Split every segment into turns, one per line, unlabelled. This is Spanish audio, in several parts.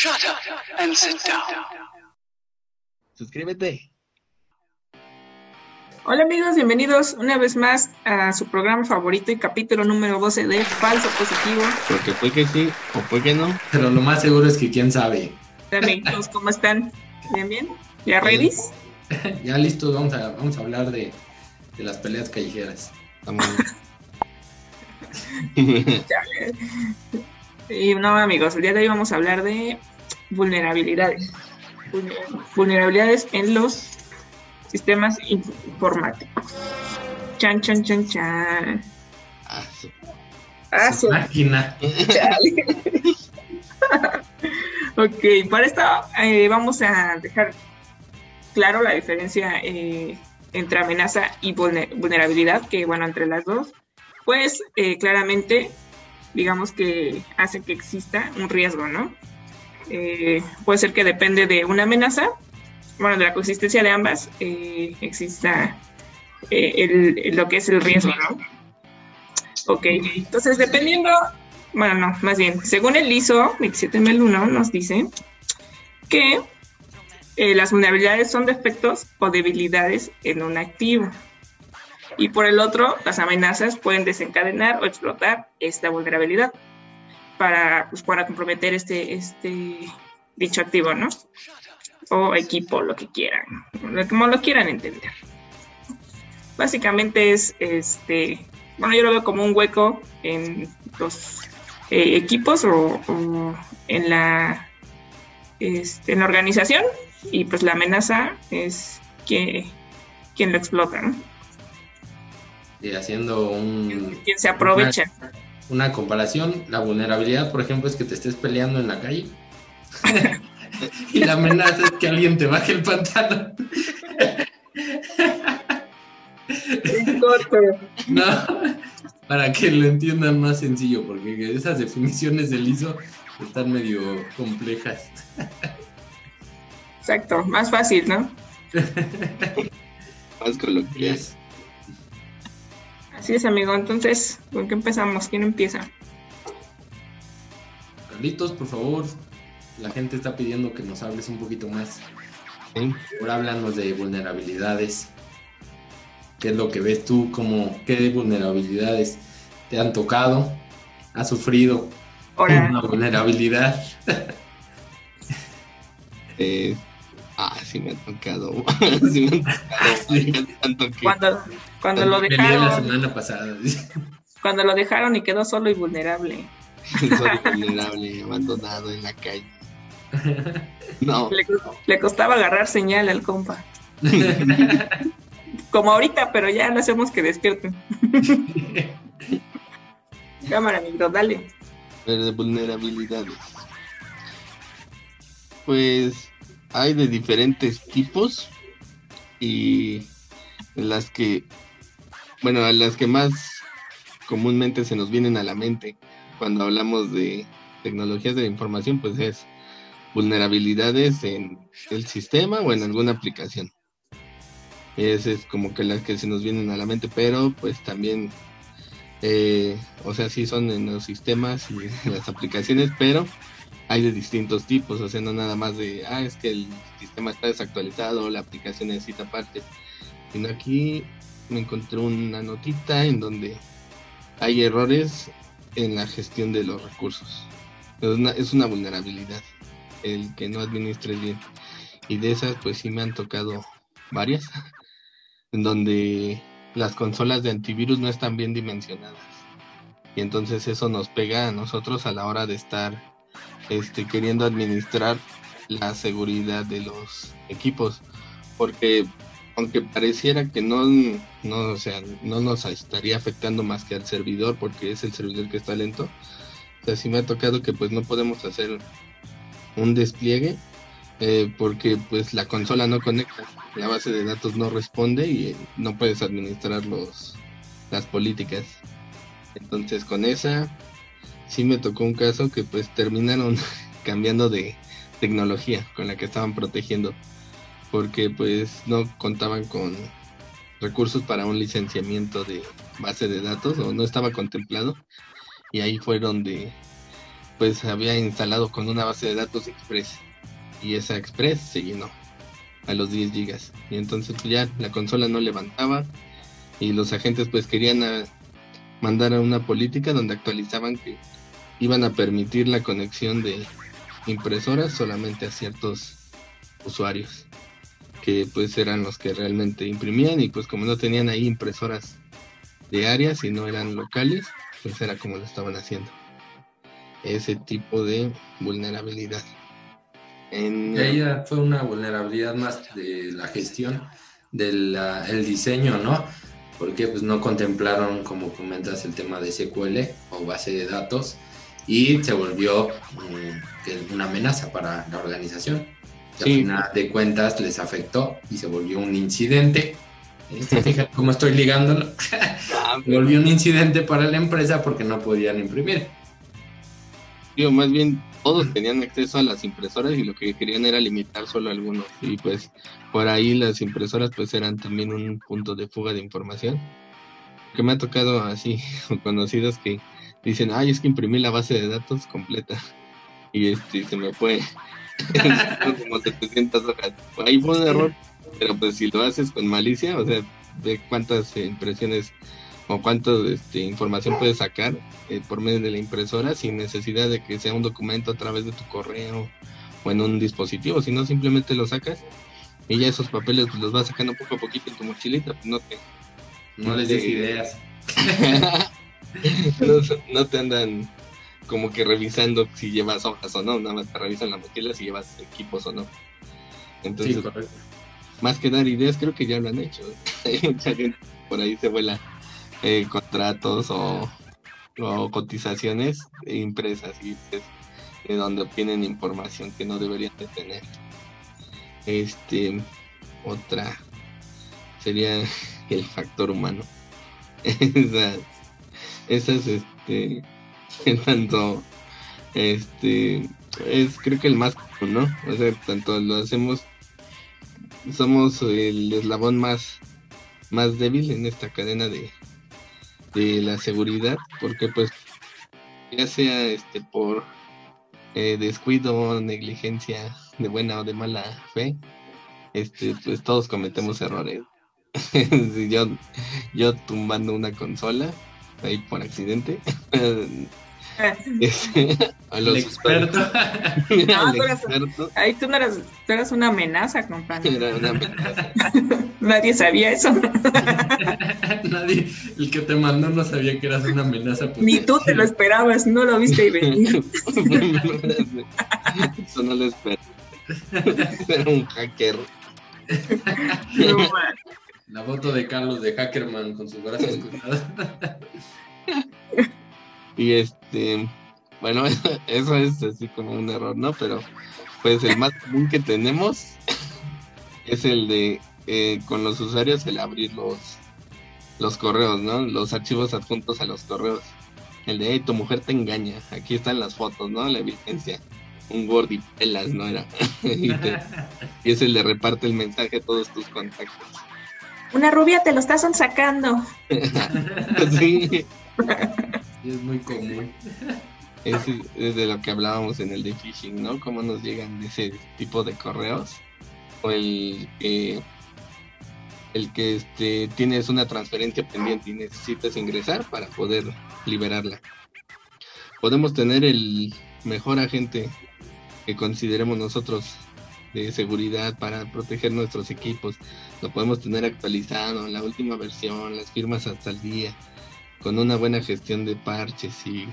Shut up and sit down.
Suscríbete.
Hola amigos, bienvenidos una vez más a su programa favorito y capítulo número 12 de Falso Positivo.
Porque fue que sí o fue que no.
Pero lo más seguro es que quién sabe.
Hola amigos, ¿cómo están? ¿Bien, bien? ¿Ya ready?
Ya listos, vamos a, vamos a hablar de, de las peleas callejeras.
Estamos...
Y no amigos, el día de hoy vamos a hablar de vulnerabilidades. Vulner- Vulnerabilidades en los sistemas informáticos. Chan, chan, chan, chan.
Ah, su-
Ah,
Su máquina.
Ok, para esto eh, vamos a dejar claro la diferencia eh, entre amenaza y vulne- vulnerabilidad, que bueno, entre las dos, pues eh, claramente digamos que hace que exista un riesgo, ¿no? Eh, puede ser que depende de una amenaza, bueno, de la consistencia de ambas, eh, exista eh, el- lo que es el riesgo, ¿no? Ok, entonces dependiendo, bueno, no, más bien, según el ISO 27001 nos dice que eh, las vulnerabilidades son defectos o debilidades en un activo. Y por el otro, las amenazas pueden desencadenar o explotar esta vulnerabilidad para, pues, para comprometer este, este dicho activo, ¿no? O equipo, lo que quieran, como lo quieran entender. Básicamente es este bueno, yo lo veo como un hueco en los eh, equipos o, o en la este, en la organización y pues la amenaza es que quien lo explota, ¿no?
Y haciendo un,
Quien se aprovecha.
una comparación, la vulnerabilidad, por ejemplo, es que te estés peleando en la calle. y la amenaza es que alguien te baje el pantalón. No, para que lo entiendan más sencillo, porque esas definiciones del ISO están medio complejas.
Exacto, más fácil, ¿no?
Más coloquial.
Así es, amigo. Entonces, ¿con qué empezamos? ¿Quién empieza?
Carlitos, por favor, la gente está pidiendo que nos hables un poquito más.
¿sí?
Ahora háblanos de vulnerabilidades. ¿Qué es lo que ves tú? Como, ¿Qué vulnerabilidades te han tocado? ¿Has sufrido
Ahora,
una vulnerabilidad?
Eh, ah, sí me ha tocado. sí me ha tocado. varias, tanto que-
cuando, cuando lo
Peleé la
dejaron,
semana pasada.
cuando lo dejaron y quedó solo y vulnerable.
soy vulnerable, abandonado en la calle. No,
Le, le costaba agarrar señal al compa. Como ahorita, pero ya no hacemos que despierten. Cámara, amigo, dale.
pero de vulnerabilidades. Pues hay de diferentes tipos y las que, bueno, las que más comúnmente se nos vienen a la mente cuando hablamos de tecnologías de la información, pues es vulnerabilidades en el sistema o en alguna aplicación. Esa es como que las que se nos vienen a la mente, pero pues también, eh, o sea, sí son en los sistemas y en las aplicaciones, pero hay de distintos tipos, o sea, no nada más de, ah, es que el sistema está desactualizado, la aplicación necesita partes, sino aquí me encontré una notita en donde hay errores en la gestión de los recursos. Es una, es una vulnerabilidad el que no administres bien. Y de esas, pues sí me han tocado varias, en donde las consolas de antivirus no están bien dimensionadas. Y entonces eso nos pega a nosotros a la hora de estar este, queriendo administrar la seguridad de los equipos. Porque aunque pareciera que no, no, o sea, no nos estaría afectando más que al servidor, porque es el servidor que está lento, o me ha tocado que pues no podemos hacer un despliegue eh, porque pues la consola no conecta, la base de datos no responde y eh, no puedes administrar los, las políticas. Entonces con esa sí me tocó un caso que pues terminaron cambiando de tecnología con la que estaban protegiendo porque pues no contaban con recursos para un licenciamiento de base de datos o no estaba contemplado y ahí fue donde pues había instalado con una base de datos Express y esa Express se llenó a los 10 gigas y entonces pues ya la consola no levantaba y los agentes pues querían a- mandar a una política donde actualizaban que iban a permitir la conexión de impresoras solamente a ciertos usuarios que pues eran los que realmente imprimían y pues como no tenían ahí impresoras de áreas y no eran locales pues era como lo estaban haciendo. Ese tipo de vulnerabilidad. En
Y ahí fue una vulnerabilidad más de la gestión del diseño, ¿no? Porque pues no contemplaron, como comentas, el tema de SQL o base de datos y se volvió que una amenaza para la organización. Que
Sí.
Al final de cuentas les afectó y se volvió un incidente. ¿Eh? ¿Se fijan cómo estoy ligándolo? Se volvió un incidente para la empresa porque no podían imprimir.
Digo, más bien todos tenían acceso a las impresoras y lo que querían era limitar solo algunos. Y pues por ahí las impresoras pues eran también un punto de fuga de información. Que me ha tocado así conocidos que dicen, ay, es que imprimí la base de datos completa. Y este se me fue como 700 hojas. Ahí fue un error, pero pues si lo haces con malicia, o sea, de cuántas eh, impresiones o cuánta este, información puedes sacar eh, por medio de la impresora sin necesidad de que sea un documento a través de tu correo o en un dispositivo, sino simplemente lo sacas y ya esos papeles pues, los vas sacando poco a poquito en tu mochilita, pues no te,
No les des ideas.
no, no te andan como que revisando si llevas hojas o no, nada más te revisan la mochila si llevas equipos o no. Entonces,
Sí, correcto.
más que dar ideas, creo que ya lo han hecho. Hay mucha gente por ahí se vuela eh, contratos o, o cotizaciones impresas y pues, de donde obtienen información que no deberían de tener. Este, otra sería el factor humano. esas, esas, este, en tanto, este, es creo que el más ¿no? O sea, tanto lo hacemos somos el eslabón más, más débil en esta cadena de, de la seguridad, porque pues ya sea este por eh, descuido, negligencia de buena o de mala fe, este pues todos cometemos errores. Yo, yo tumbando una consola ahí por accidente. a
El
los
experto.
al
tú eras-
experto,
Ahí tú no eras, tú eras una amenaza, compadre.
era una amenaza.
Nadie sabía eso.
Nadie, el que te mandó no sabía que eras una amenaza. pues.
Ni tú te lo esperabas, no lo viste y venir.
Eso no lo espero. Era un hacker.
No, man.
La foto de Carlos de Hackerman con sus brazos cruzados.
Y este, bueno, eso es así como un error, ¿no? Pero pues el más común que tenemos es el de eh, con los usuarios el abrir los, los correos, ¿no? Los archivos adjuntos a los correos. El de, hey, tu mujer te engaña. Aquí están las fotos, ¿no? La evidencia. Un Word y pelas, ¿no? Era. y, te- y es el de reparte el mensaje a todos tus contactos.
Una rubia te lo estás sacando.
sí,
es muy común.
es, es de lo que hablábamos en el de phishing, ¿no? Cómo nos llegan ese tipo de correos. O el que, el que este, tienes una transferencia pendiente y necesitas ingresar para poder liberarla. Podemos tener el mejor agente que consideremos nosotros de seguridad para proteger nuestros equipos. Lo podemos tener actualizado, la última versión, las firmas hasta el día, con una buena gestión de parches y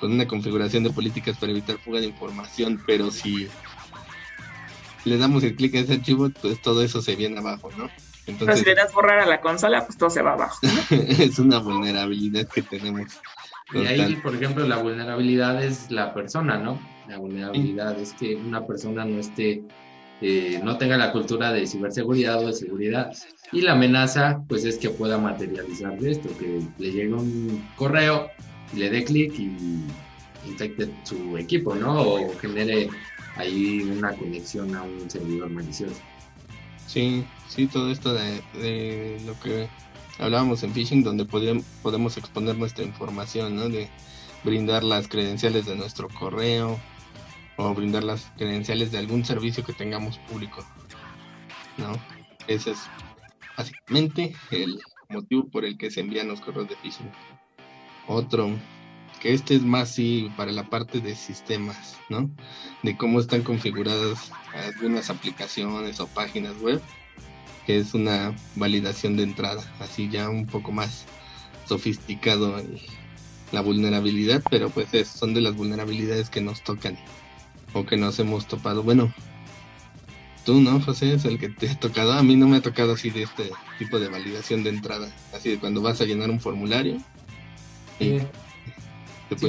con una configuración de políticas para evitar fuga de información, pero si le damos el clic a ese archivo, pues todo eso se viene abajo, ¿no?
Pero si
Entonces
le das borrar a la consola, pues todo se va abajo.
es una vulnerabilidad que tenemos.
Y ahí, por ejemplo, la vulnerabilidad es la persona, ¿no? La vulnerabilidad es que una persona no esté, eh, no tenga la cultura de ciberseguridad o de seguridad. Y la amenaza, pues es que pueda materializar de esto, que le llegue un correo, le dé clic y infecte su equipo, ¿no? O genere ahí una conexión a un servidor malicioso.
Sí, sí, todo esto de, de lo que hablábamos en phishing, donde podíam- podemos exponer nuestra información, ¿no? De, brindar las credenciales de nuestro correo o brindar las credenciales de algún servicio que tengamos público. ¿No? Ese es básicamente el motivo por el que se envían los correos de phishing. Otro, que este es más sí para la parte de sistemas, ¿no? De cómo están configuradas algunas aplicaciones o páginas web, que es una validación de entrada, así ya un poco más sofisticado la vulnerabilidad, pero pues son de las vulnerabilidades que nos tocan o que nos hemos topado. Bueno, tú, ¿no, José? Es el que te ha tocado. A mí no me ha tocado así de este tipo de validación de entrada. Así de cuando vas a llenar un formulario.
Sí,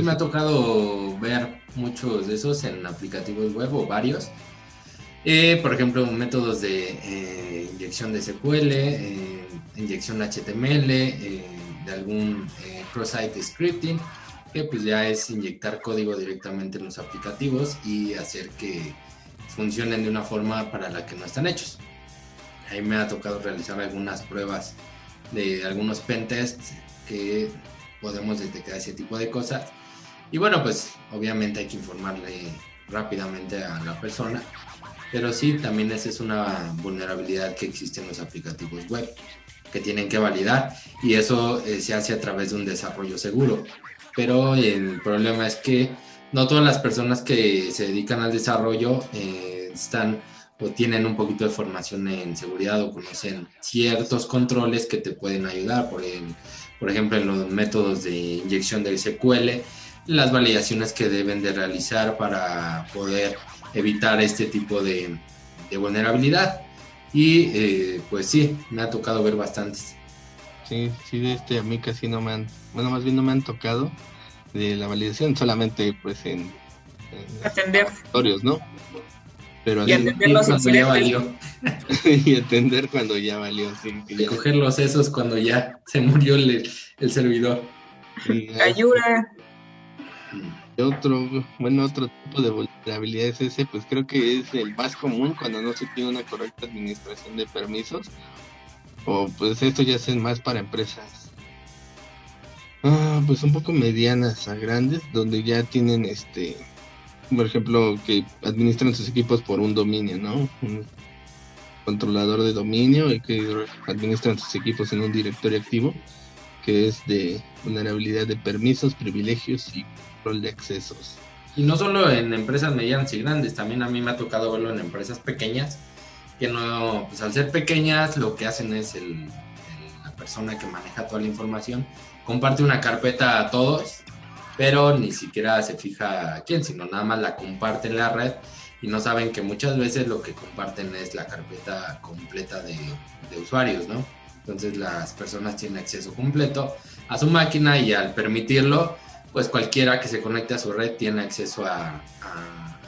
me ha tocado ver muchos de esos en aplicativos web o varios. Eh, por ejemplo, métodos de eh, inyección de SQL, eh, inyección HTML, de algún cross-site scripting, que pues ya es inyectar código directamente en los aplicativos y hacer que funcionen de una forma para la que no están hechos. Ahí me ha tocado realizar algunas pruebas de algunos pentests que podemos detectar ese tipo de cosas. Y bueno, pues obviamente hay que informarle rápidamente a la persona. Pero sí, también esa es una vulnerabilidad que existe en los aplicativos web que tienen que validar y eso eh, se hace a través de un desarrollo seguro. Pero el problema es que no todas las personas que se dedican al desarrollo eh, están o tienen un poquito de formación en seguridad o conocen ciertos controles que te pueden ayudar. Por, ejemplo, en los métodos de inyección de SQL, las validaciones que deben de realizar para poder evitar este tipo de, de vulnerabilidad. Y eh, pues sí, me ha tocado ver bastantes.
Sí, sí, de este a mí casi no me han, bueno, más bien no me han tocado de la validación, solamente pues en,
atender
¿no?
Pero y atender los
cuando ya valió.
y atender cuando ya valió, sí.
Y coger los sesos cuando ya se murió el, el servidor.
Ayuda.
Y otro, bueno, otro tipo de vulnerabilidad es ese, pues creo que es el más común cuando no se tiene una correcta administración de permisos. O pues esto ya es más para empresas. Ah, pues un poco medianas a grandes, donde ya tienen este, por ejemplo, que administran sus equipos por un dominio, ¿no? Un controlador de dominio y que administran sus equipos en un directorio activo, que es de vulnerabilidad de permisos, privilegios y de accesos.
Y no solo en empresas medianas y grandes, también a mí me ha tocado verlo en empresas pequeñas, que no, pues al ser pequeñas lo que hacen es la persona que maneja toda la información, comparte una carpeta a todos, pero ni siquiera se fija a quién, sino nada más la comparte en la red y no saben que muchas veces lo que comparten es la carpeta completa de, de usuarios, ¿no? Entonces las personas tienen acceso completo a su máquina y al permitirlo, pues cualquiera que se conecte a su red tiene acceso a,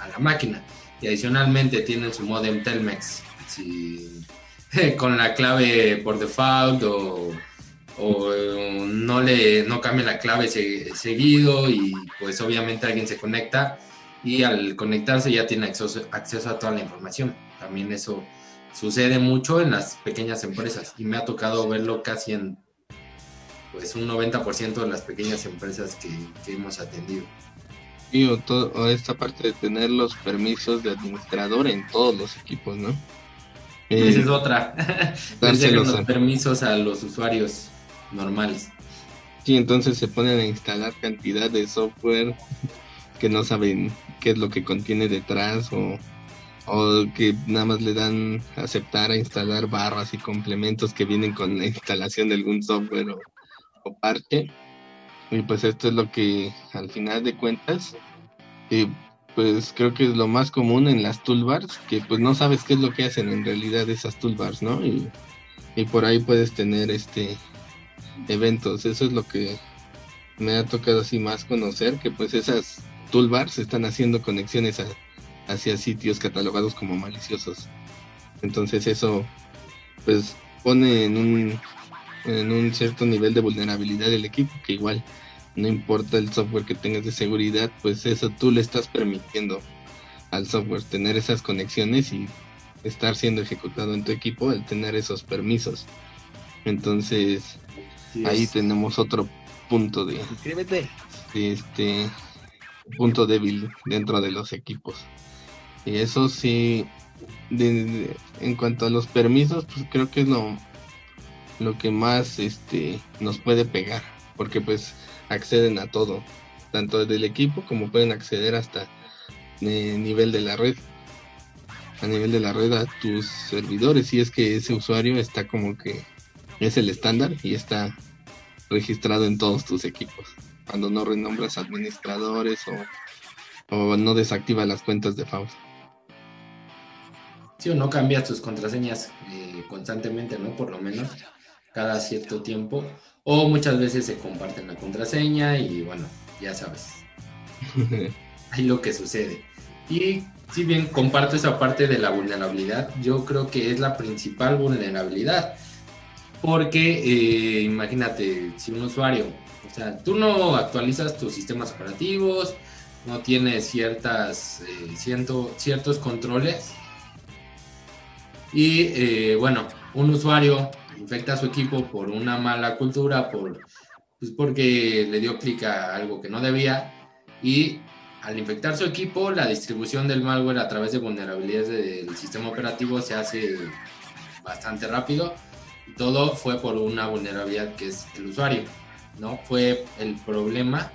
la máquina. Y adicionalmente tienen su modem Telmex con la clave por default o, no le no cambia la clave seguido y pues obviamente alguien se conecta y al conectarse ya tiene acceso, acceso a toda la información. También eso sucede mucho en las pequeñas empresas y me ha tocado verlo casi en pues un 90% de las pequeñas empresas que, hemos atendido.
Y o, esta parte de tener los permisos de administrador en todos los equipos, ¿no?
Esa es eh, otra. Darse los permisos a los usuarios normales.
Sí, entonces se ponen a instalar cantidad de software que no saben qué es lo que contiene detrás o, o que nada más le dan aceptar a instalar barras y complementos que vienen con la instalación de algún software o, parte. Y pues esto es lo que al final de cuentas, pues creo que es lo más común en las toolbars, que pues no sabes qué es lo que hacen en realidad esas toolbars, ¿no? Y, por ahí puedes tener este eventos. Eso es lo que me ha tocado así más conocer, que pues esas toolbars están haciendo conexiones hacia sitios catalogados como maliciosos. Entonces eso pues pone en un en un cierto nivel de vulnerabilidad del equipo, que igual no importa el software que tengas de seguridad, pues eso tú le estás permitiendo al software tener esas conexiones y estar siendo ejecutado en tu equipo al tener esos permisos. Entonces, ahí tenemos otro punto de...
Inscríbete.
este punto débil dentro de los equipos. Y eso sí, en cuanto a los permisos, pues creo que es lo, lo que más este, nos puede pegar, porque pues acceden a todo, tanto del equipo como pueden acceder hasta el nivel de la red, a nivel de la red a tus servidores, si es que ese usuario está como que es el estándar y está registrado en todos tus equipos. Cuando no renombras administradores o, no desactivas las cuentas de FAUS.
Sí o no cambias tus contraseñas eh, constantemente, ¿no? Por lo menos cada cierto tiempo. O muchas veces se comparten la contraseña y bueno, ya sabes. Ahí lo que sucede. Y si bien comparto esa parte de la vulnerabilidad, yo creo que es la principal vulnerabilidad porque eh, imagínate, si un usuario, o sea, tú no actualizas tus sistemas operativos, no tienes ciertas, eh, ciertos controles. Y eh, bueno, un usuario infecta a su equipo por una mala cultura, por, pues porque le dio clic a algo que no debía. Y al infectar su equipo, la distribución del malware a través de vulnerabilidades del sistema operativo se hace bastante rápido todo fue por una vulnerabilidad que es el usuario, ¿no? Fue el problema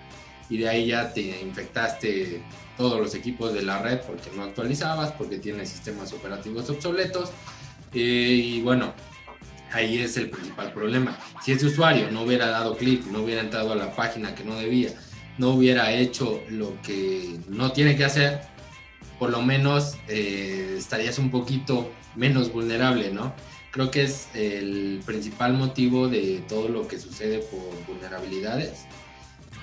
y de ahí ya te infectaste todos los equipos de la red porque no actualizabas, porque tienes sistemas operativos obsoletos eh, y bueno, ahí es el principal problema. Si ese usuario no hubiera dado clic, no hubiera entrado a la página que no debía, no hubiera hecho lo que no tiene que hacer, por lo menos eh, estarías un poquito menos vulnerable, ¿no? creo que es el principal motivo de todo lo que sucede por vulnerabilidades.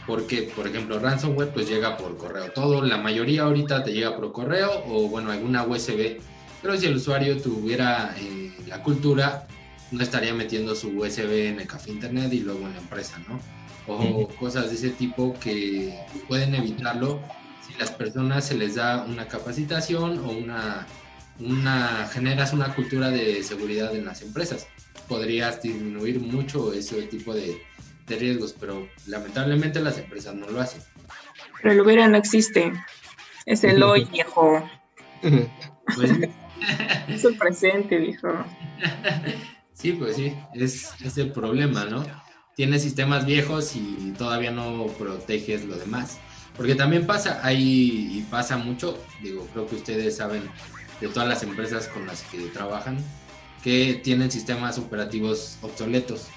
Porque, por ejemplo, ransomware pues llega por correo. Todo, la mayoría ahorita te llega por correo o, bueno, alguna USB. Pero si el usuario tuviera eh, la cultura, no estaría metiendo su USB en el café internet y luego en la empresa, ¿no? O cosas de ese tipo que pueden evitarlo si las personas se les da una capacitación o una una, generas una cultura de seguridad en las empresas. Podrías disminuir mucho ese tipo de, riesgos, pero lamentablemente las empresas no lo hacen.
Pero el hubiera no existe. Es el hoy, viejo. Pues es el presente, viejo.
Sí, pues sí, es, es el problema, ¿no? Tienes sistemas viejos y todavía no proteges lo demás. Porque también pasa, ahí y pasa mucho, digo, creo que ustedes saben de todas las empresas con las que trabajan que tienen sistemas operativos obsoletos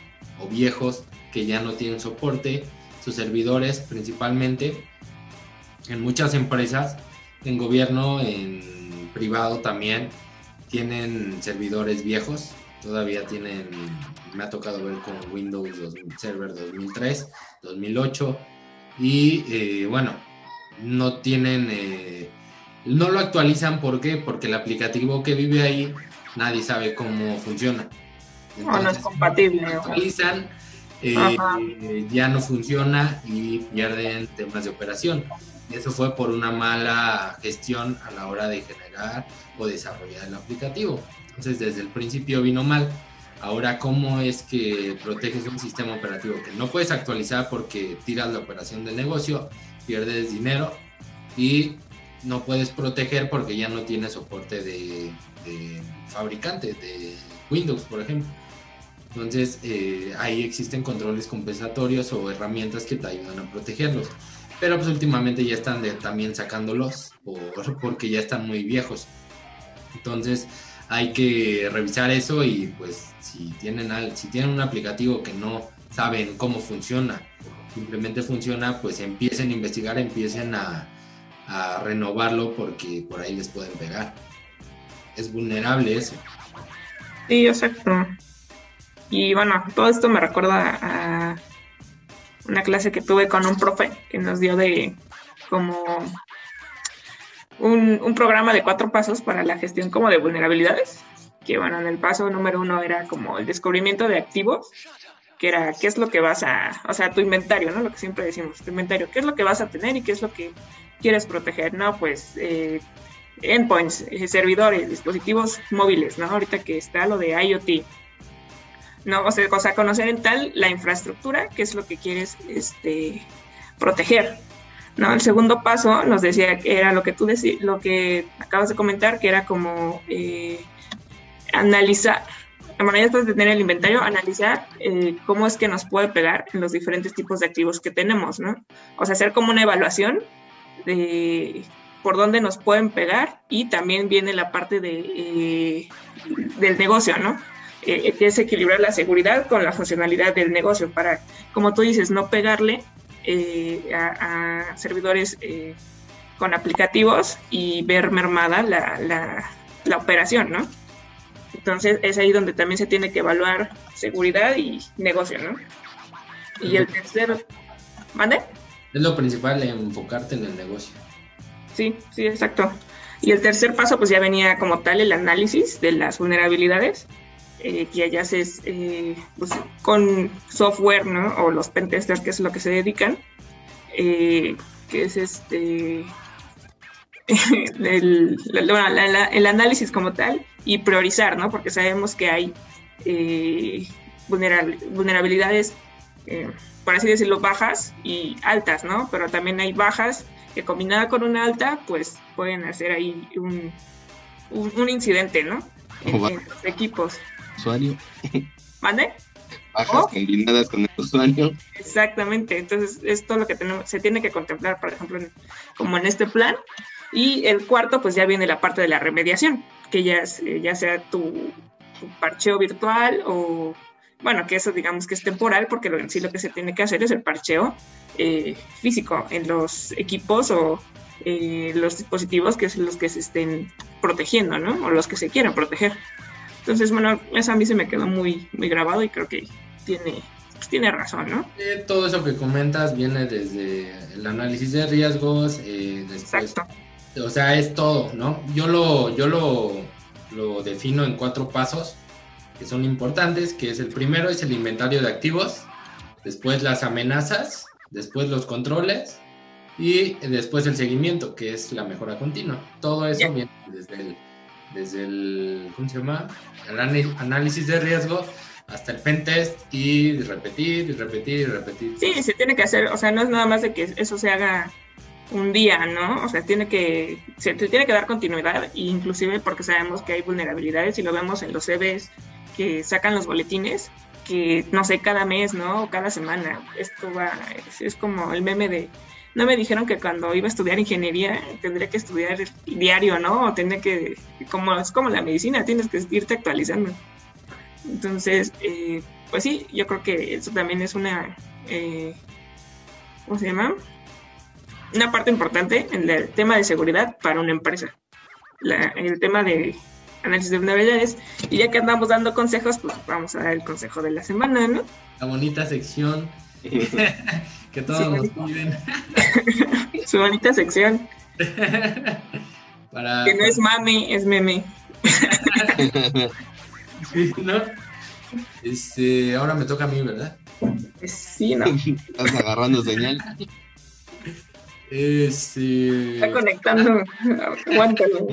o viejos que ya no tienen soporte, sus servidores principalmente, en muchas empresas, en gobierno, en privado también, tienen servidores viejos, todavía tienen, me ha tocado ver con Windows Server 2003, 2008, y eh, bueno, no tienen... Eh, no lo actualizan, ¿por qué? Porque el aplicativo que vive ahí nadie sabe cómo funciona.
no es compatible. Lo
actualizan, eh, ya no funciona y pierden temas de operación. Eso fue por una mala gestión a la hora de generar o desarrollar el aplicativo. Entonces, desde el principio vino mal. Ahora, ¿cómo es que proteges un sistema operativo que no puedes actualizar porque tiras la operación del negocio, pierdes dinero y no puedes proteger porque ya no tiene soporte de, fabricante, de Windows, por ejemplo. Entonces, eh, ahí existen controles compensatorios o herramientas que te ayudan a protegerlos. Pero pues últimamente ya están también sacándolos por, porque ya están muy viejos. Entonces, hay que revisar eso y pues si tienen, si tienen un aplicativo que no saben cómo funciona, simplemente funciona, pues empiecen a investigar, empiecen a, a renovarlo porque por ahí les pueden pegar. Es vulnerable eso.
Sí, exacto. Y bueno, todo esto me recuerda a una clase que tuve con un profe que nos dio de como un, programa de cuatro pasos para la gestión como de vulnerabilidades. Que bueno, en el paso número uno era como el descubrimiento de activos, que era qué es lo que vas a, o sea, tu inventario, ¿no? Lo que siempre decimos, tu inventario, qué es lo que vas a tener y qué es lo que quieres proteger, ¿no? Pues eh, endpoints, eh, servidores, dispositivos móviles, ¿no? Ahorita que está lo de IoT. No, o sea, conocer en tal la infraestructura, qué es lo que quieres este, proteger. ¿No? El segundo paso nos decía que era lo que tú decías, lo que acabas de comentar, que era como eh, analizar, la manera de tener el inventario, analizar eh, cómo es que nos puede pegar en los diferentes tipos de activos que tenemos, ¿no? O sea, hacer como una evaluación de por dónde nos pueden pegar y también viene la parte de, eh, del negocio, ¿no? que es equilibrar la seguridad con la funcionalidad del negocio para, como tú dices, no pegarle eh, a, servidores eh, con aplicativos y ver mermada la, la, operación, ¿no? Entonces es ahí donde también se tiene que evaluar seguridad y negocio, ¿no? Y el tercero, ¿mande?
Es lo principal, enfocarte en el negocio.
Sí, sí, exacto. Y el tercer paso, pues ya venía como tal el análisis de las vulnerabilidades eh, que allá se eh, pues, con software, ¿no? O los pentesters, que es lo que se dedican, eh, que es este el, el, análisis como tal y priorizar, ¿no? Porque sabemos que hay eh, vulnerabilidades, por así decirlo, bajas y altas, ¿no? Pero también hay bajas que combinada con una alta, pues pueden hacer ahí un, un, incidente, ¿no? en los equipos
usuario.
¿Mande?
Bajas oh. combinadas con el usuario.
Exactamente, entonces es lo que tenemos, se tiene que contemplar, por ejemplo, como en este plan. Y el cuarto, pues ya viene la parte de la remediación, que ya, eh, ya sea tu, parcheo virtual o, bueno, que eso digamos que es temporal, porque lo, en sí lo que se tiene que hacer es el parcheo eh, físico en los equipos o eh, los dispositivos que son los que se estén protegiendo, ¿no? O los que se quieran proteger. Entonces, bueno, eso a mí se me quedó muy, muy grabado y creo que tiene, pues, tiene razón, ¿no?
todo eso que comentas viene desde el análisis de riesgos, eh,
Exacto.
O sea, es todo, ¿no? Yo lo, yo lo, lo defino en cuatro pasos que son importantes, que es el primero es el inventario de activos, después las amenazas, después los controles y después el seguimiento, que es la mejora continua. Todo eso viene desde el desde el, ¿cómo se llama? El análisis de riesgo hasta el pentest y repetir y repetir y repetir.
Sí, se tiene que hacer, o sea, no es nada más de que eso se haga un día, ¿no? O sea, tiene que, se tiene que dar continuidad, inclusive porque sabemos que hay vulnerabilidades y lo vemos en los CVs que sacan los boletines, que no sé, cada mes, ¿no? O cada semana. Esto va, es como el meme de no me dijeron que cuando iba a estudiar ingeniería tendría que estudiar diario, ¿no? O tendría que, como es como la medicina, tienes que irte actualizando. Entonces, eh, pues sí, yo creo que eso también es una, eh, ¿cómo se llama? Una parte importante en el tema de seguridad para una empresa. el tema de análisis de vulnerabilidades. Y ya que andamos dando consejos, pues vamos a dar el consejo de la semana, ¿no?
La bonita sección que todos nos piden.
Su bonita sección. Que no es mami, es meme.
¿no? Este, ahora me toca a mí, ¿verdad?
Sí, ¿no?
Estás agarrando señal.
Este.
Está conectando. Aguántalo.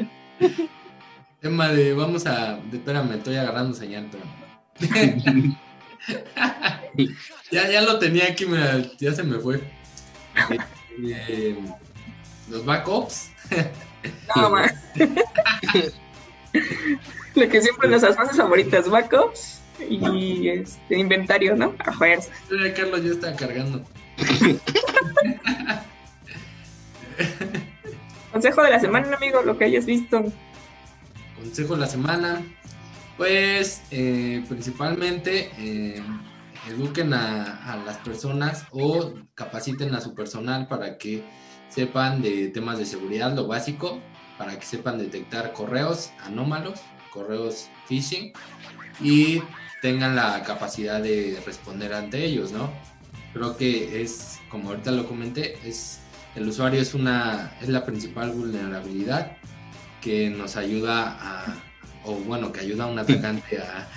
Tema de, vamos a. espérame, estoy agarrando señal, pero. ya, ya lo tenía aquí, ya se me fue. Eh, eh, los backups.
no, Lo que siempre nos hace favoritas, backups y este inventario, ¿no? A fuerza.
Carlos ya está cargando.
Consejo de la semana, amigo, lo que hayas visto.
Consejo de la semana. Pues eh, principalmente eh, eduquen a, las personas o capaciten a su personal para que sepan de temas de seguridad, lo básico, para que sepan detectar correos anómalos, correos phishing y tengan la capacidad de responder ante ellos, ¿no? Creo que es, como ahorita lo comenté, es el usuario es una es la principal vulnerabilidad que nos ayuda a o bueno, que ayuda a un atacante a,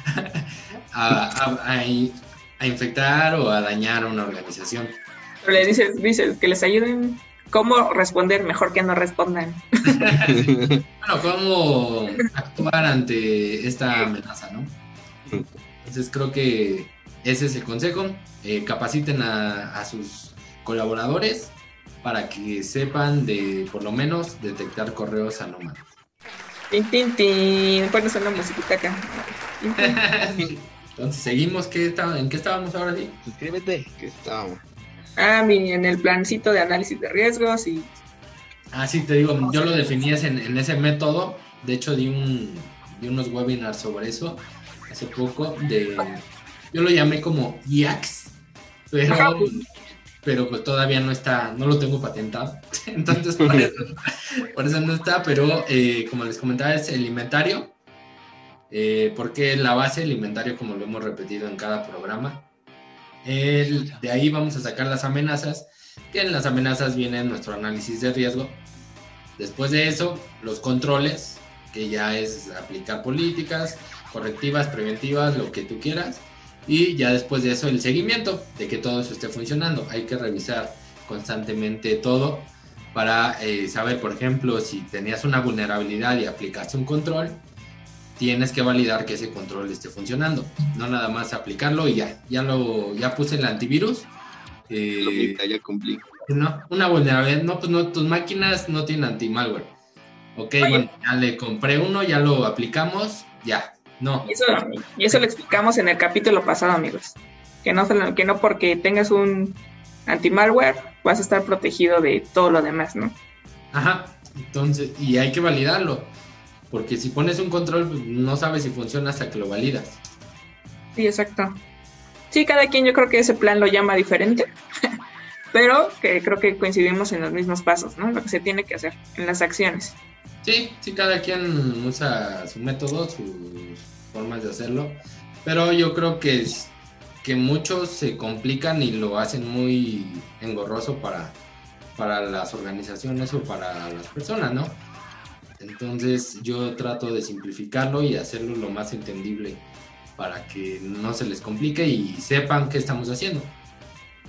a, infectar o a dañar a una organización.
Pero le dices, dices que les ayuden cómo responder mejor que no respondan.
bueno, cómo actuar ante esta amenaza, ¿no? Entonces creo que ese es el consejo. Eh, capaciten a, sus colaboradores para que sepan de, por lo menos, detectar correos anómalos.
Tin, tin, tin. Pones una musiquita acá. Tin, tin.
Entonces, seguimos. ¿qué está- ¿En qué estábamos ahora sí?
Suscríbete, que estábamos.
Ah, mi, en el plancito de análisis de riesgos y
Ah, sí, te digo, yo lo definí en, en ese método. De hecho, di, un, di unos webinars sobre eso hace poco. De, yo lo llamé como IAX, pero,
Ajá.
Pero pues todavía no está, no lo tengo patentado. Entonces, por eso, por eso no está. Pero eh, como les comentaba, es el inventario. Eh, porque la base, el inventario, como lo hemos repetido en cada programa. El- de ahí vamos a sacar las amenazas que en las amenazas viene nuestro análisis de riesgo. Después de eso, los controles, que ya es aplicar políticas, correctivas, preventivas, lo que tú quieras. Y ya después de eso, el seguimiento de que todo eso esté funcionando. Hay que revisar constantemente todo para eh, saber, por ejemplo, si tenías una vulnerabilidad y aplicaste un control, tienes que validar que ese control esté funcionando. No nada más aplicarlo y ya, ya lo, ya puse el antivirus. eh,
Lo mitad ya cumplí.
no, una vulnerabilidad. No, pues no, tus máquinas no tienen anti-malware. Ok, bueno, ya le compré uno, ya lo aplicamos, ya. No,
Y eso, y eso lo explicamos en el capítulo pasado, amigos. Que no, se lo- que no porque tengas un anti-malware vas a estar protegido de todo lo demás, ¿no?
ajá. Entonces, y hay que validarlo. Porque si pones un control, pues, no sabes si funciona hasta que lo validas.
Sí, exacto. Sí, cada quien yo creo que ese plan lo llama diferente, pero que creo que coincidimos en los mismos pasos, ¿no? Lo que se tiene que hacer en las acciones.
Sí, sí, cada quien usa su método, sus formas de hacerlo. Pero yo creo que, es, que muchos se complican y lo hacen muy engorroso para, para las organizaciones o para las personas, ¿no? Entonces yo trato de simplificarlo y hacerlo lo más entendible para que no se les complique y sepan qué estamos haciendo.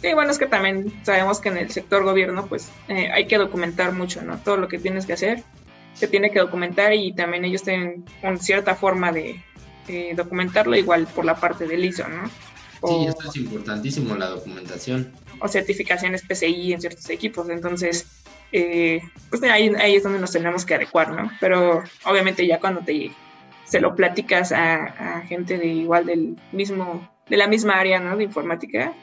Sí, bueno, es que también sabemos que en el sector gobierno, pues eh, hay que documentar mucho, ¿no? Todo lo que tienes que hacer se tiene que documentar y también ellos tienen una cierta forma de documentarlo, igual por la parte del ISO, ¿no?
Sí, esto es importantísimo, la documentación.
o certificaciones PCI en ciertos equipos, entonces, eh, pues ahí, ahí es donde nos tenemos que adecuar, ¿no? Pero obviamente ya cuando te se lo platicas a, a gente de igual del mismo, de la misma área, ¿no? De informática,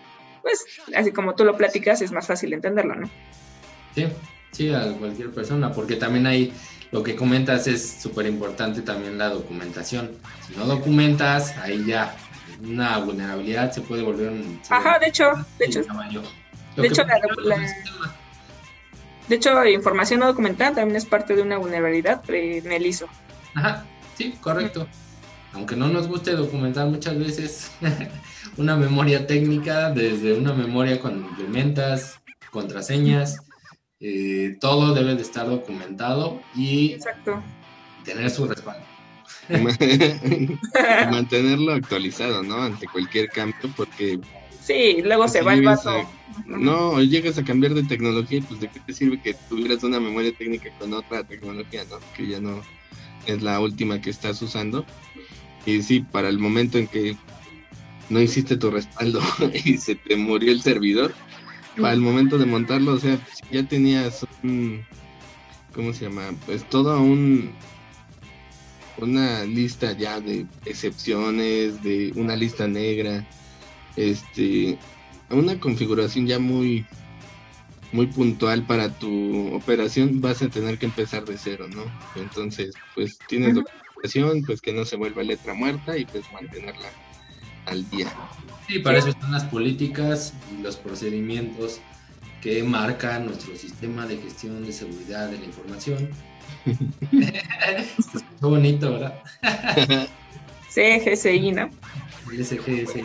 pues así como tú lo platicas es más fácil entenderlo, ¿no?
Sí, sí, a cualquier persona, porque también hay, lo que comentas es súper importante también la documentación. Si no documentas, ahí ya una vulnerabilidad se puede volver un...
Ajá, de hecho, de hecho, de hecho, la- de hecho, información no documentada también es parte de una vulnerabilidad en el ISO.
Ajá, sí, correcto. Aunque no nos guste documentar muchas veces una memoria técnica, desde una memoria con implementas, contraseñas, eh, todo debe de estar documentado y
Exacto.
tener su respaldo.
Y mantenerlo actualizado, ¿no? Ante cualquier cambio, porque
Sí, luego se va el vaso.
a- no, llegas a cambiar de tecnología, pues de qué te sirve que tuvieras una memoria técnica con otra tecnología, ¿no? Que ya no es la última que estás usando. Y sí, para el momento en que no hiciste tu respaldo y se te murió el servidor, para el momento de montarlo, o sea, si ya tenías un, ¿cómo se llama? Pues todo un, una lista ya de excepciones, de una lista negra, este, una configuración ya muy, muy puntual para tu operación, vas a tener que empezar de cero, ¿no? Entonces, pues tienes documentación, pues que no se vuelva letra muerta y pues mantenerla al día.
Sí, para eso están las políticas y los procedimientos que marcan nuestro sistema de gestión de seguridad de la información. Escuchó bonito, ¿verdad?
CGSI, ¿no?
SGSI,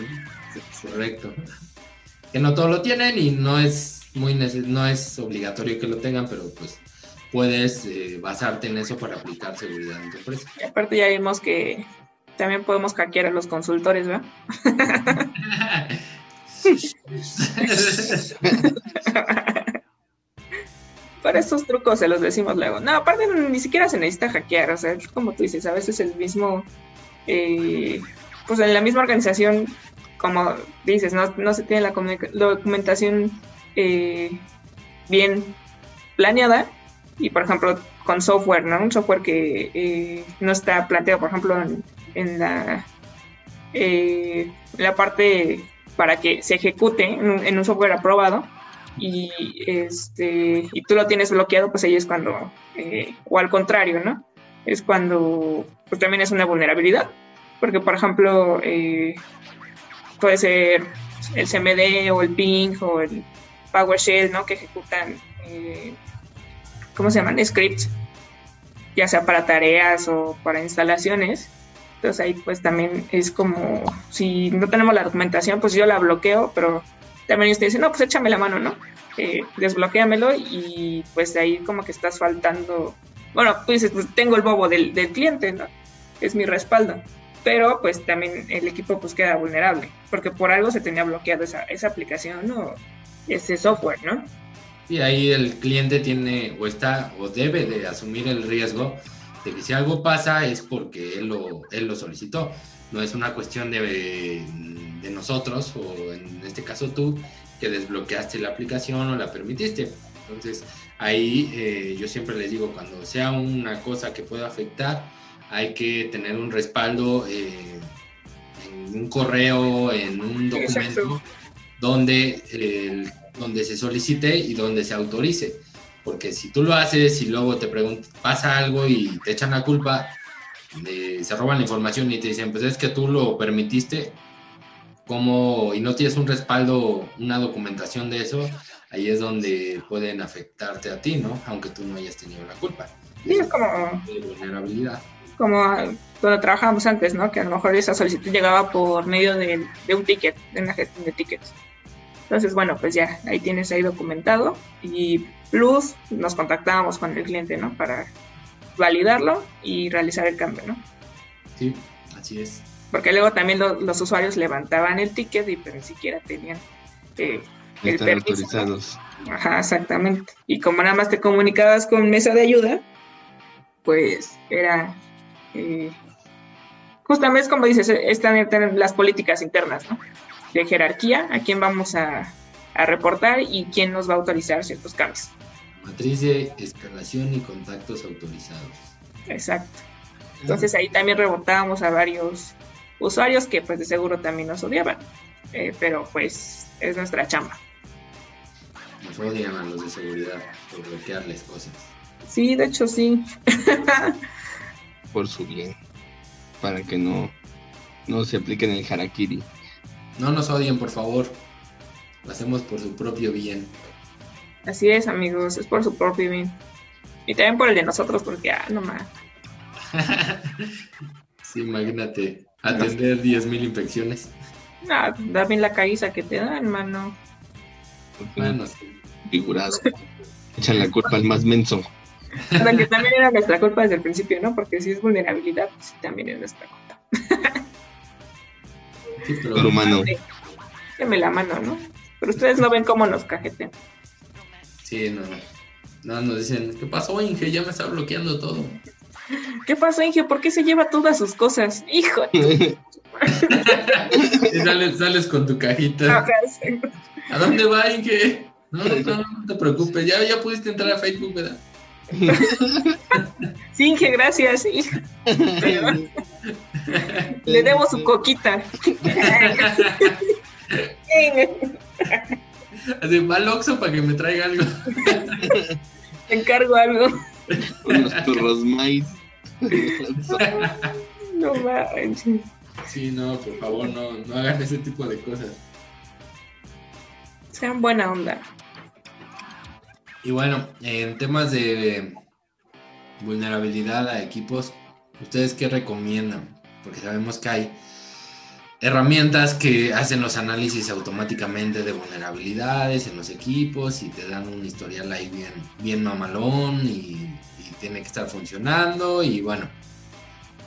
correcto. Que no todos lo tienen y no es muy no es obligatorio que lo tengan, pero pues puedes eh, basarte en eso para aplicar seguridad en tu empresa.
Y aparte ya vimos que también podemos hackear a los consultores, ¿verdad? Para esos trucos se los decimos luego. No, aparte ni siquiera se necesita hackear, o sea, es como tú dices, a veces el mismo, eh, pues en la misma organización, como dices, no, no se tiene la documentación eh, bien planeada y, por ejemplo, con software, ¿no? Un software que eh, no está planteado, por ejemplo, en, la, eh, la parte para que se ejecute en un, software aprobado y este y tú lo tienes bloqueado, pues ahí es cuando, o al contrario, ¿no? Es cuando pues también es una vulnerabilidad, porque por ejemplo puede ser el CMD o el ping o el PowerShell, ¿no? Que ejecutan, eh, ¿cómo se llaman? Scripts, ya sea para tareas o para instalaciones. Ahí pues también es como, si no tenemos la documentación, pues yo la bloqueo, pero también usted dice, no, pues échame la mano, ¿no? Eh, desbloqueamelo y pues ahí como que estás faltando, bueno, pues, tengo el bobo del, del cliente, ¿no? Es mi respaldo pero pues también el equipo pues queda vulnerable, porque por algo se tenía bloqueado esa, esa aplicación o ese software, ¿no?
Y ahí el cliente tiene o está o debe de asumir el riesgo de que si algo pasa es porque él lo, él lo solicitó, no es una cuestión de, de nosotros o en este caso tú que desbloqueaste la aplicación o la permitiste. Entonces ahí eh, yo siempre les digo, cuando sea una cosa que pueda afectar, hay que tener un respaldo eh, en un correo, en un documento, donde, donde se solicite y donde se autorice. Porque si tú lo haces y luego te preguntas, pasa algo y te echan la culpa, se roban la información y te dicen, pues es que tú lo permitiste, como y no tienes un respaldo, una documentación de eso, ahí es donde pueden afectarte a ti, ¿no? Aunque tú no hayas tenido la culpa.
Sí, es como...
vulnerabilidad
como cuando trabajábamos antes, ¿no? Que a lo mejor esa solicitud llegaba por medio de, un ticket, de una gestión de tickets. Entonces, bueno, pues ya ahí tienes ahí documentado y plus nos contactábamos con el cliente, ¿no? Para validarlo y realizar el cambio, ¿no?
Sí, así es.
Porque luego también los usuarios levantaban el ticket y pues ni siquiera tenían eh, el permiso. autorizados. Ajá, exactamente. Y como nada más te comunicabas con mesa de ayuda, pues era eh, justamente es como dices, están las políticas internas, ¿no? De jerarquía, a quién vamos a, reportar y quién nos va a autorizar ciertos cambios.
Matriz de escalación y contactos autorizados.
Exacto. Entonces ahí también rebotábamos a varios usuarios que pues de seguro también nos odiaban. Eh, pero pues es nuestra chamba.
Nos odian a los de seguridad por bloquearles cosas.
Sí, de hecho sí.
por su bien, para que no, no se apliquen el harakiri.
No nos odien, por favor. Lo hacemos por su propio bien.
Así es, amigos, es por su propio bien. Y también por el de nosotros, porque, ah, no más.
sí, imagínate, atender 10.000 infecciones.
Ah, bien la caíza que te dan, mano.
Bueno, figurado. Echan la culpa al más menso.
O que también era nuestra culpa desde el principio, ¿no? Porque si es vulnerabilidad, pues también es nuestra culpa.
pero humano.
Déme la mano, ¿no? Pero ustedes no ven cómo nos cajetean.
Sí, no. No, nos dicen, ¿qué pasó, Inge? Ya me está bloqueando todo.
¿Qué pasó, Inge? ¿Por qué se lleva todas sus cosas? Hijo.
y sales, sales con tu cajita. ¿A dónde va, Inge? No, no, no, te preocupes. Ya, ya pudiste entrar a Facebook, ¿verdad?
Sí, que gracias. Le debo su coquita.
Así, va al Oxxo para que me traiga algo.
Te encargo algo.
Unos turros maíz.
No manches.
Sí, no, por favor, no, no hagan ese tipo de cosas.
Sean buena onda.
Y bueno, en temas de vulnerabilidad a equipos, ¿ustedes qué recomiendan? Porque sabemos que hay herramientas que hacen los análisis automáticamente de vulnerabilidades en los equipos y te dan un historial ahí bien, bien mamalón y, y tiene que estar funcionando y bueno,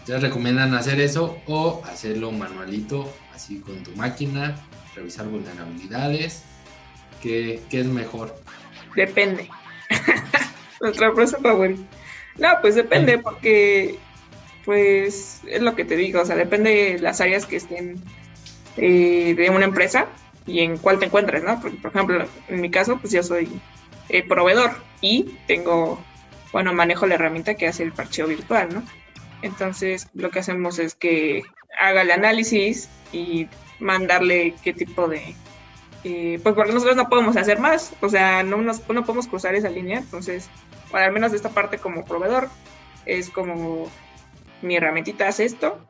¿ustedes recomiendan hacer eso o hacerlo manualito, así con tu máquina, revisar vulnerabilidades? ¿Qué, qué es mejor?
Depende. Nuestra frase favorita. No, pues depende, porque pues es lo que te digo, o sea, depende de las áreas que estén eh, de una empresa. y en cuál te encuentras, ¿no? Porque, por ejemplo, en mi caso, pues yo soy eh, proveedor y tengo, bueno, manejo la herramienta que hace el parcheo virtual, ¿no? Entonces, lo que hacemos es que haga el análisis y mandarle qué tipo de... Eh, pues porque nosotros no podemos hacer más, o sea, no, nos, no podemos cruzar esa línea, entonces, bueno, al menos de esta parte como proveedor, es como mi herramientita hace esto,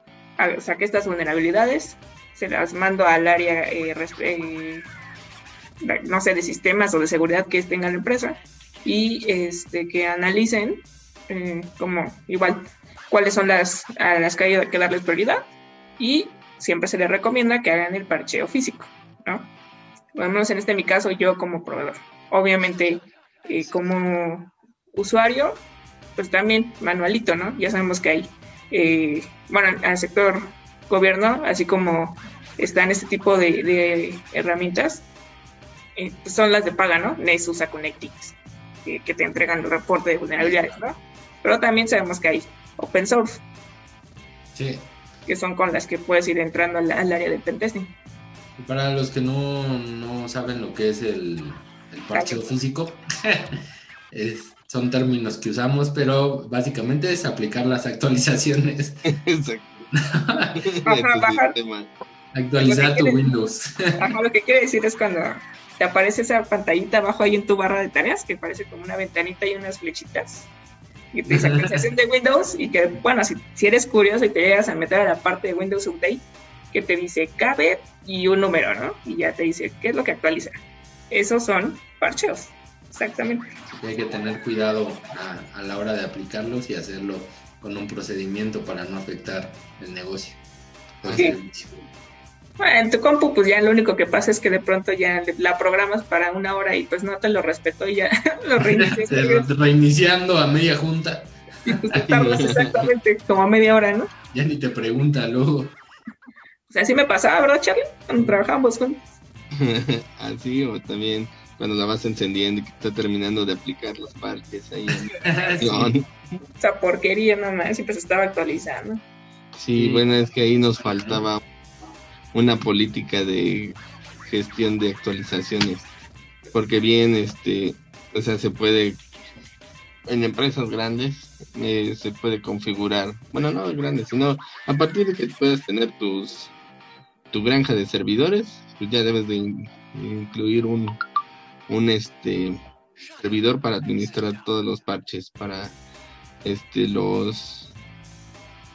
saqué estas vulnerabilidades, se las mando al área, eh, eh, no sé, de sistemas o de seguridad que tenga la empresa y este, que analicen eh, como igual cuáles son las a las que hay que darles prioridad y siempre se les recomienda que hagan el parcheo físico, ¿no? Al menos en este mi caso yo como proveedor. Obviamente como usuario, pues también manualito, ¿no? Ya sabemos que hay eh, bueno, al sector gobierno, así como están este tipo de, herramientas, eh, pues son las de paga, ¿no? Nessus, a Connectix, que te entregan el reporte de vulnerabilidades, ¿no? Pero también sabemos que hay open source.
Sí.
Que son con las que puedes ir entrando al, área del pentesting.
para los que no, saben lo que es el, el parcheo físico, es son términos que usamos, pero básicamente es aplicar las actualizaciones. Exacto. Actualizar tu Windows.
lo que quiere decir es cuando te aparece esa pantallita abajo ahí en tu barra de tareas, que parece como una ventanita y unas flechitas. Y te dice actualización de Windows y que, bueno, si, si eres curioso y te llegas a meter a la parte de Windows Update, que te dice cabe y un número, ¿no? Y ya te dice qué es lo que actualiza. Esos son parcheos. Exactamente.
hay que tener cuidado a, la hora de aplicarlos y hacerlo con un procedimiento para no afectar el negocio.
Bueno, en tu compu, pues ya lo único que pasa es que de pronto ya la programas para una hora y pues no te lo respetó y ya lo reinicias.
Reiniciando a media junta.
Pues, exactamente como a media hora, ¿no?
Ya ni te pregunta luego.
O sea, así me pasaba, ¿verdad, Charlie? Cuando trabajábamos juntos.
así, o también cuando la vas encendiendo y que está terminando de aplicar los parques ahí
en Esa porquería nomás, siempre se estaba actualizando.
Sí, bueno, es que ahí nos faltaba una política de gestión de actualizaciones. Porque bien, este, o sea, se puede, en empresas grandes, eh, se puede configurar, bueno, no grandes, sino a partir de que puedas tener tus, tu granja de servidores, pues ya debes de incluir un, un este servidor para administrar todos los parches para este los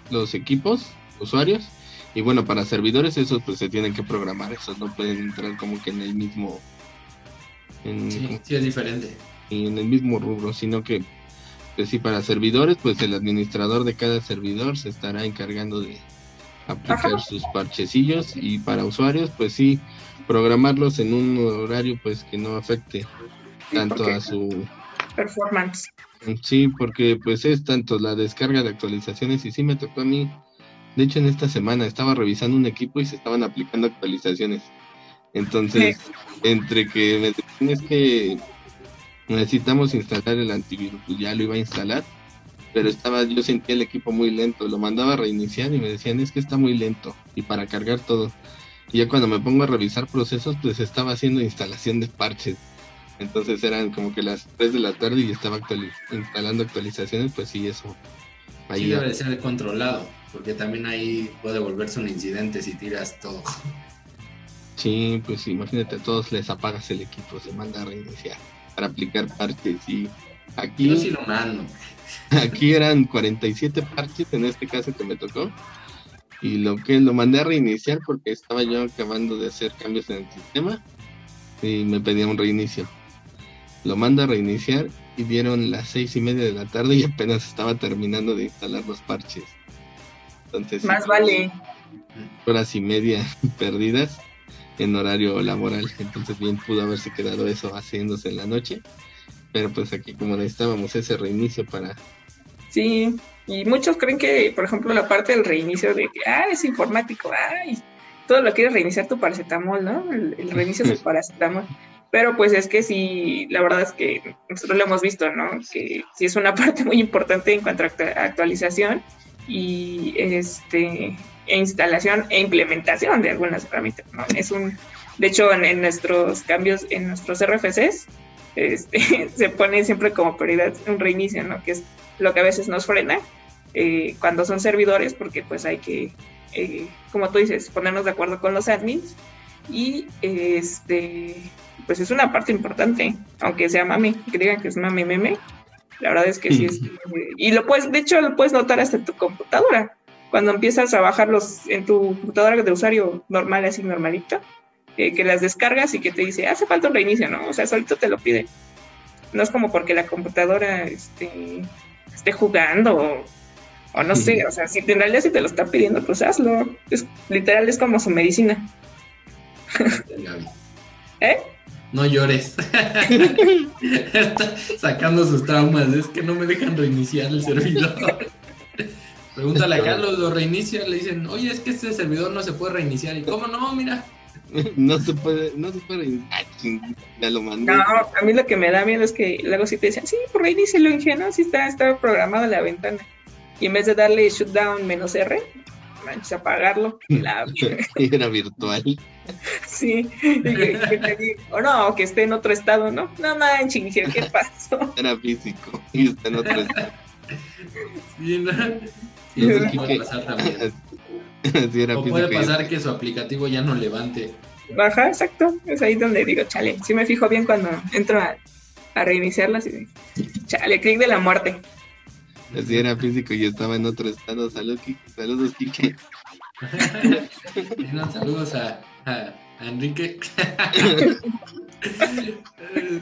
los equipos usuarios. Y bueno para servidores esos pues se tienen que programar esos no pueden entrar como que en el mismo
en, sí, es diferente.
Y en el mismo rubro sino que pues sí para servidores pues el administrador de cada servidor se estará encargando de aplicar sus parchecillos y para usuarios pues sí programarlos en un horario pues que no afecte tanto a su
performance.
Sí, porque pues es tanto la descarga de actualizaciones y sí me tocó a mí. De hecho, en esta semana estaba revisando un equipo y se estaban aplicando actualizaciones. Entonces, entre que me es que necesitamos instalar el antivirus, pues ya lo iba a instalar, pero estaba yo sentía el equipo muy lento, lo mandaba a reiniciar y me decían, "Es que está muy lento" y para cargar todo. Y ya cuando me pongo a revisar procesos, pues estaba haciendo instalación de parches. Entonces eran como que las 3 de la tarde y estaba instalando actualizaciones, pues sí, eso.
Ahí sí, debe ser controlado, porque también ahí puede volverse un incidente si tiras todo.
Sí, pues imagínate, a todos les apagas el equipo, se manda a reiniciar para aplicar parches y aquí...
Yo sí lo mando.
Aquí eran 47 parches en este caso que me tocó y lo que lo mandé a reiniciar porque estaba yo acabando de hacer cambios en el sistema y me pedía un reinicio. Lo mando a reiniciar y dieron las seis y media de la tarde y apenas estaba terminando de instalar los parches. Entonces,
más vale
horas y media perdidas en horario laboral. Entonces bien pudo haberse quedado eso haciéndose en la noche. Pero pues aquí como necesitábamos ese reinicio para
Sí, y muchos creen que, por ejemplo, la parte del reinicio de que, ah, es informático, ay, todo lo quieres reiniciar tu paracetamol, ¿no? El, reinicio del paracetamol. Pero pues es que sí, la verdad es que nosotros lo hemos visto, ¿no? Que sí es una parte muy importante en cuanto a actualización y este e instalación e implementación de algunas herramientas, ¿no? Es un De hecho, en, nuestros cambios, en nuestros RFCs, este, se pone siempre como prioridad un reinicio, ¿no? Que es lo que a veces nos frena eh, cuando son servidores, porque pues hay que, eh, como tú dices, ponernos de acuerdo con los admins. Y este, pues es una parte importante, aunque sea mami, que digan que es mami meme, la verdad es que sí es. Y lo puedes, de hecho, lo puedes notar hasta en tu computadora. Cuando empiezas a bajarlos en tu computadora de usuario normal, así normalito, eh, que las descargas y que te dice, hace falta un reinicio, ¿no? O sea, solito te lo pide. No es como porque la computadora este, esté jugando o, no sé, o sea, si en realidad si te lo está pidiendo, pues hazlo. Es, literal es como su medicina.
¿Eh? No llores. Está sacando sus traumas. Es que no me dejan reiniciar el servidor. Pregúntale a Carlos, lo reinicia, le dicen, oye, es que este servidor no se puede reiniciar. ¿Y cómo no? Mira.
No se puede, no se puede reiniciar. Ya lo mandé.
No, a mí lo que me da miedo es que luego sí te dicen, sí, por reinícialo, ingenuo, sí está, está programada la ventana. Y en vez de darle shutdown menos R, manches, apagarlo. La...
Era virtual.
Sí, o no, que esté en otro estado, ¿no? No manches, ¿qué pasó?
Era físico y está en otro estado.
Sí, no. también. o puede pasar que su aplicativo ya no levante.
Baja, exacto. Es ahí donde digo, chale. Sí me fijo bien cuando entro a, a reiniciarlas y chale, clic de la muerte.
Así era físico y estaba en otro estado. Saludos, Saludos, Kike.
saludos a, a, Enrique.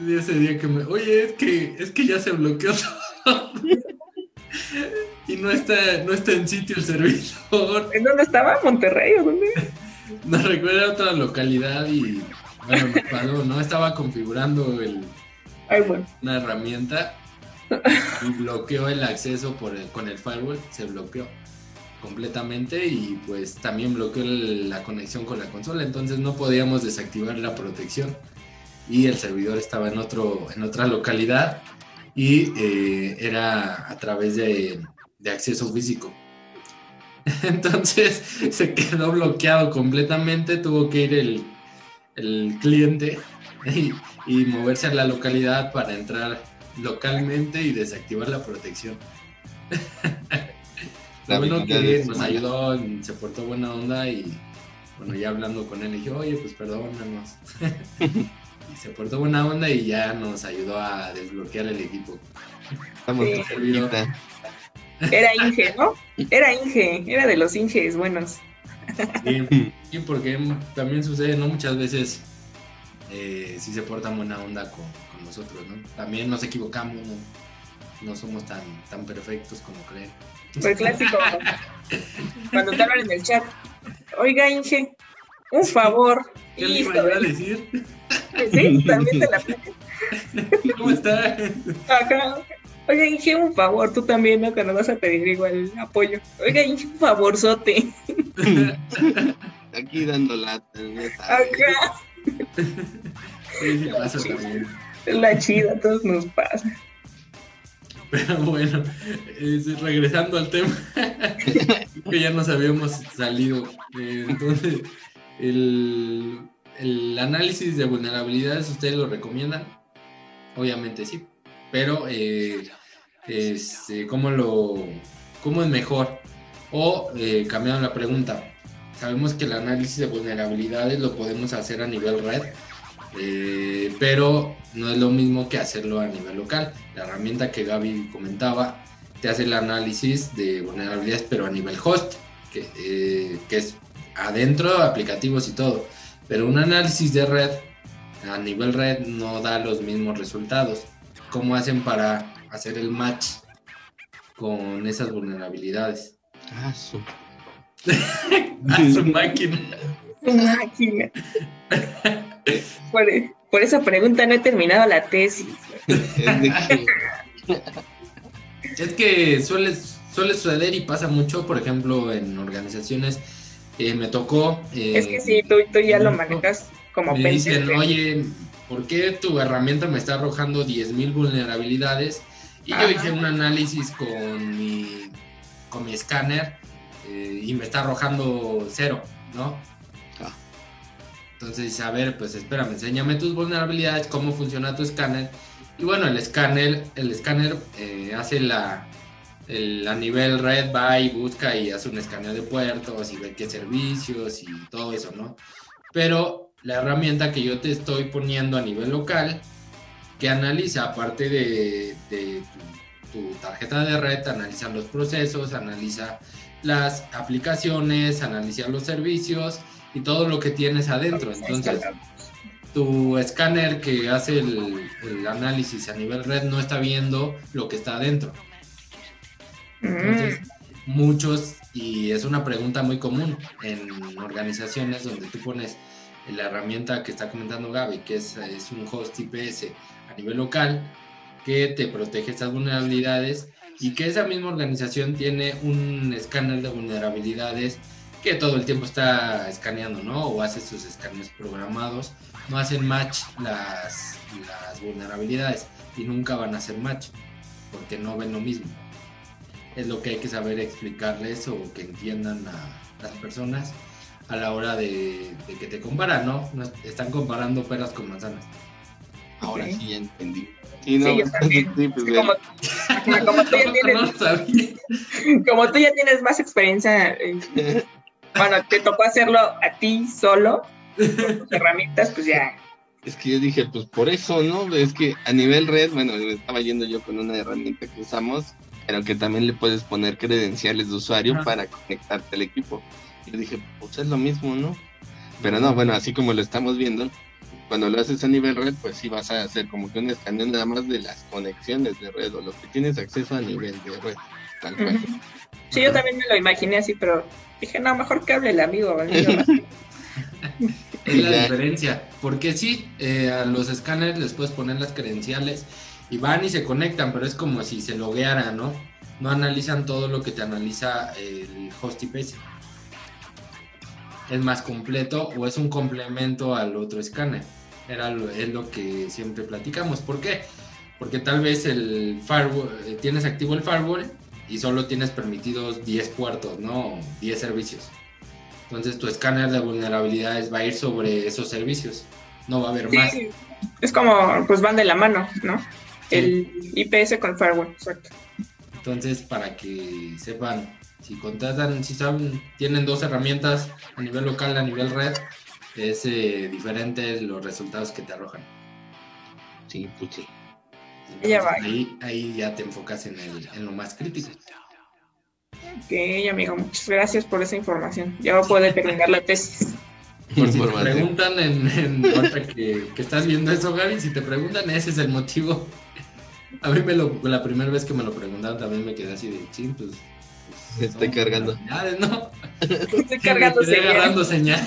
ese día que me. Oye, es que, es que ya se bloqueó todo. y no está, no está en sitio el servidor.
¿En dónde estaba? ¿Monterrey o dónde?
No recuerda otra localidad y bueno, me paró, ¿no? Estaba configurando el, una herramienta y bloqueó el acceso por con el firewall, se bloqueó completamente y pues también bloqueó la conexión con la consola, entonces no podíamos desactivar la protección y el servidor estaba en otro en otra localidad y eh, era a través de, acceso físico. Entonces se quedó bloqueado completamente, tuvo que ir el, el cliente y, y moverse a la localidad para entrar localmente y desactivar la protección. Bueno que nos ayudó, se portó buena onda y bueno, ya hablando con él, dije, oye, pues perdónanos. Y se portó buena onda y ya nos ayudó a desbloquear el equipo.
Estamos Era Inge, ¿no? Era Inge, era de los Inges buenos.
sí, porque también sucede, ¿no? Muchas veces eh, sí se porta buena onda con, nosotros, ¿no? También nos equivocamos, no, somos tan, tan perfectos como creen.
El clásico, cuando te hablan en el chat, oiga Inge, un favor.
¿Qué le iba a decir?
Sí, también te la
¿Cómo está?
Acá. Oiga, Inge, un favor, tú también, ¿no? Cuando vas a pedir igual apoyo. Oiga, Inge, un favorzote.
Aquí dando lata.
Acá.
Sí, pasa también.
La chida, a todos nos pasa.
Pero bueno, regresando al tema, que ya nos habíamos salido. Eh, entonces, el, el, análisis de vulnerabilidades, ¿ustedes lo recomiendan? Obviamente sí, pero eh, este, ¿cómo, lo, ¿cómo es mejor? O eh, la pregunta, sabemos que el análisis de vulnerabilidades lo podemos hacer a nivel red, eh, pero no es lo mismo que hacerlo a nivel local. La herramienta que Gaby comentaba te hace el análisis de vulnerabilidades, pero a nivel host, que, eh, que es adentro, aplicativos y todo. Pero un análisis de red a nivel red no da los mismos resultados. ¿Cómo hacen para hacer el match con esas vulnerabilidades?
Ah, su.
a su máquina.
máquina. Por, esa pregunta no he terminado la tesis.
es que suele, suele suceder y pasa mucho, por ejemplo, en organizaciones. Eh, me tocó.
Eh, es que sí, tú, tú ya lo manejas como
Me dicen, oye, ¿por qué tu herramienta me está arrojando 10.000 vulnerabilidades? Y yo hice un análisis con mi, con mi escáner eh, y me está arrojando cero, ¿no? Entonces, a ver, pues espérame, enséñame tus vulnerabilidades, cómo funciona tu escáner. Y bueno, el escáner, el escáner eh, hace la, el, a nivel red, va y busca y hace un escaneo de puertos y ve qué servicios y todo eso, ¿no? Pero la herramienta que yo te estoy poniendo a nivel local, que analiza, aparte de, tu, tu, tarjeta de red, analiza los procesos, analiza las aplicaciones, analiza los servicios y todo lo que tienes adentro. Entonces, tu escáner que hace el, análisis a nivel red no está viendo lo que está adentro. Entonces, mm. muchos, y es una pregunta muy común en organizaciones donde tú pones la herramienta que está comentando Gaby, que es, es un host IPS a nivel local, que te protege estas vulnerabilidades y que esa misma organización tiene un escáner de vulnerabilidades que todo el tiempo está escaneando, ¿no? O hace sus escáneres programados, no hacen match las, las vulnerabilidades y nunca van a hacer match porque no ven lo mismo. Es lo que hay que saber explicarles o que entiendan a las personas a la hora de, que te comparan, ¿no? Están comparando peras con manzanas.
Ahora sí ya entendí.
Sí, no, yo también. Pues, como, como, tú ya tienes, como tú ya tienes más experiencia eh, bueno, te tocó hacerlo a ti solo, con tus herramientas, pues ya.
Es que yo dije, pues por eso, ¿no? Es que a nivel red, bueno, estaba yendo yo con una herramienta que usamos, pero que también le puedes poner credenciales de usuario para conectarte al equipo. Yo dije, pues es lo mismo, ¿no? Pero no, bueno, así como lo estamos viendo, cuando lo haces a nivel red, pues sí vas a hacer como que un escaneo nada más de las conexiones de red o lo que tienes acceso a nivel de red, tal cual.
Sí, yo también me lo imaginé así, pero Dije, no, mejor que hable el amigo. es
la diferencia, porque sí, eh, a los escáneres les puedes poner las credenciales y van y se conectan, pero es como si se loguearan, ¿no? No analizan todo lo que te analiza el host IPS. Es más completo o es un complemento al otro escáner. Era lo, es lo que siempre platicamos. ¿Por qué? Porque tal vez el firewall, eh, tienes activo el firewall y solo tienes permitidos 10 puertos, ¿no? 10 servicios. Entonces tu escáner de vulnerabilidades va a ir sobre esos servicios, no va a haber más.
Es como, pues van de la mano, ¿no? El IPS con el firewall, exacto.
Entonces, para que sepan, si contratan, si saben, tienen dos herramientas a nivel local, a nivel red, es eh, diferente los resultados que te arrojan.
Sí, pues sí.
Ahí, ahí ya te enfocas en, el, en lo más crítico.
Ok, amigo, muchas gracias por esa información. Ya voy a poder terminar la tesis.
Por si te preguntan en, en que, que, estás viendo eso, Gaby, si te preguntan, ese es el motivo. A mí me lo, la primera vez que me lo preguntaron también me quedé así de ching, pues,
pues Estoy cargando.
¿no?
Estoy cargando
Estoy agarrando señal.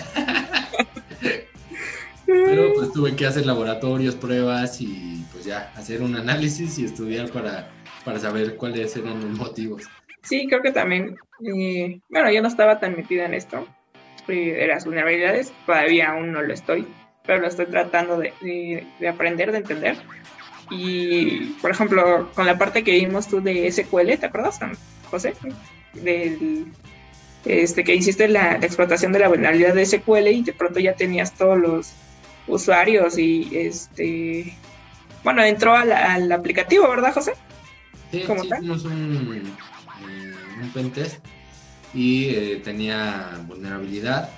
Pero pues tuve que hacer laboratorios, pruebas y pues ya hacer un análisis y estudiar para, para saber cuáles eran los motivos.
Sí, creo que también, eh, bueno, yo no estaba tan metida en esto de las vulnerabilidades, todavía aún no lo estoy, pero lo estoy tratando de, de, aprender, de entender. Y, por ejemplo, con la parte que vimos tú de SQL, ¿te acuerdas, José? Del, este, que hiciste la, la, explotación de la vulnerabilidad de SQL y de pronto ya tenías todos los usuarios y este bueno entró al, aplicativo verdad José
sí, hicimos un, eh, un pentest y eh, tenía vulnerabilidad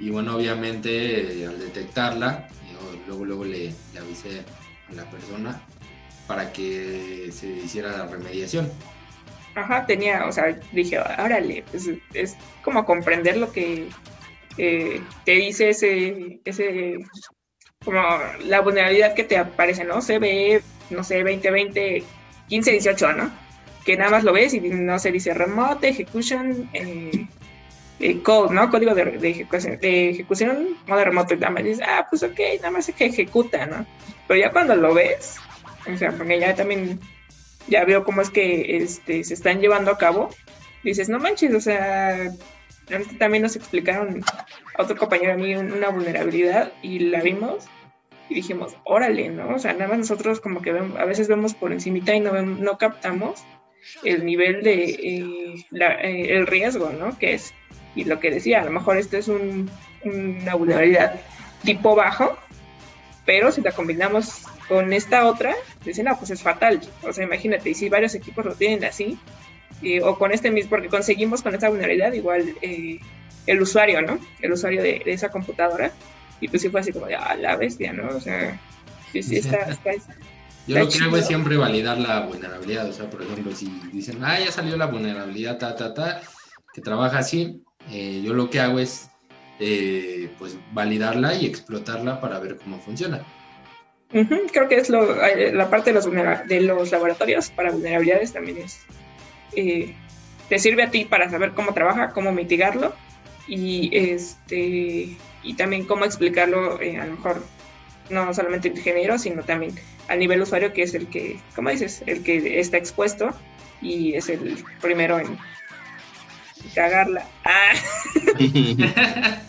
y bueno obviamente eh, al detectarla luego luego le, avisé a la persona para que se hiciera la remediación
Ajá, tenía, o sea, dije, órale, pues es como comprender lo que te dice ese, ese como la vulnerabilidad que te aparece, ¿no? CBE, no sé, 2020, 15, 18, ¿no? Que nada más lo ves y no se dice remote execution eh, eh, code, ¿no? Código de, ejecución, de ejecución modo remoto. Y nada más dices, ah, pues ok, nada más es que ejecuta, ¿no? Pero ya cuando lo ves, o sea, porque ya también ya veo cómo es que este, se están llevando a cabo, dices, no manches, o sea, también nos explicaron a otro compañero a mí una vulnerabilidad y la vimos y dijimos, órale, ¿no? O sea, nada más nosotros como que a veces vemos por encimita y no, no captamos el nivel de eh, eh, el riesgo, ¿no? Que es, y lo que decía, a lo mejor esto es un, una vulnerabilidad tipo bajo, pero si la combinamos con esta otra, dicen, no, pues es fatal. O sea, imagínate, y si varios equipos lo tienen así, o con este mismo, porque conseguimos con esta vulnerabilidad igual eh, el usuario, ¿no? El usuario de, esa computadora. Y pues sí fue así como de, ah, la bestia, ¿no? O sea, sí, sí, está, está,
Yo lo que hago es siempre validar la vulnerabilidad. O sea, por ejemplo, si dicen, ah, ya salió la vulnerabilidad, ta, ta, ta, que trabaja así, eh, yo lo que hago es, eh, pues, validarla y explotarla para ver cómo funciona.
Creo que es lo, la parte de los, de los laboratorios para vulnerabilidades también es eh, te sirve a ti para saber cómo trabaja, cómo mitigarlo y este y también cómo explicarlo eh, a lo mejor no solamente el ingeniero sino también a nivel usuario que es el que como dices el que está expuesto y es el primero en cagarla ah.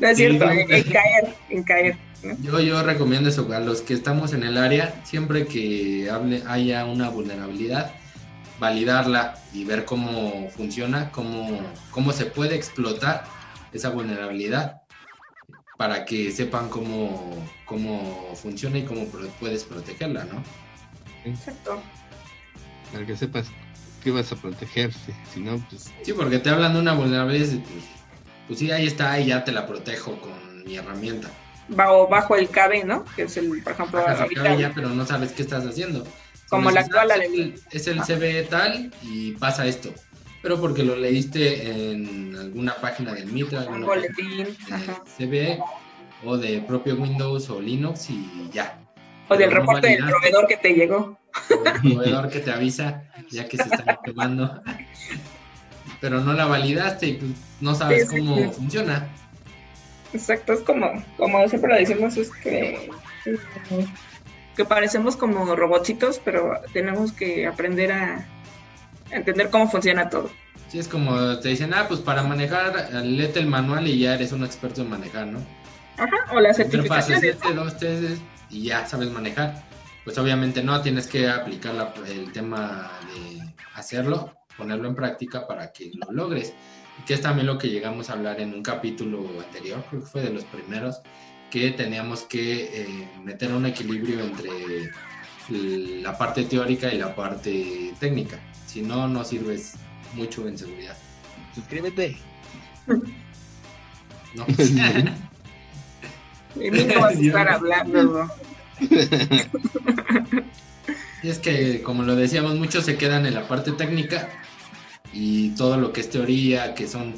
no es cierto en, caer en caer
yo, yo recomiendo eso, a los que estamos en el área, siempre que hable, haya una vulnerabilidad, validarla y ver cómo funciona, cómo, cómo se puede explotar esa vulnerabilidad para que sepan cómo, cómo funciona y cómo puedes protegerla, ¿no?
Exacto.
Para que sepas que vas a protegerse, si no, pues...
Sí, porque te hablan de una vulnerabilidad, pues, pues sí, ahí está, y ya te la protejo con mi herramienta
bajo, bajo el KB, ¿no? Que es el, por ejemplo,
ya, pero no sabes qué estás haciendo.
Como la actual,
es el, es el CB tal y pasa esto. Pero porque lo leíste en alguna página del Mitra,
un boletín,
CB o de propio Windows o Linux y ya.
O del reporte del proveedor que te llegó.
O del proveedor que te avisa ya que se está quemando. Pero no la validaste y pues no sabes cómo funciona.
Exacto, es como, como siempre lo decimos, es que, que parecemos como robotitos, pero tenemos que aprender a entender cómo funciona todo.
Sí, es como te dicen, ah, pues para manejar, léete el manual y ya eres un experto en manejar, ¿no?
Ajá, o la certificación.
dos, tres, y ya sabes manejar. Pues obviamente no, tienes que aplicar el tema de hacerlo, ponerlo en práctica para que lo logres que es también lo que llegamos a hablar en un capítulo anterior, creo que fue de los primeros, que teníamos que eh, meter un equilibrio entre la parte teórica y la parte técnica. Si no, no sirves mucho en seguridad.
Suscríbete.
No. y no vas a estar hablando.
Y es que, como lo decíamos, muchos se quedan en la parte técnica y todo lo que es teoría, que son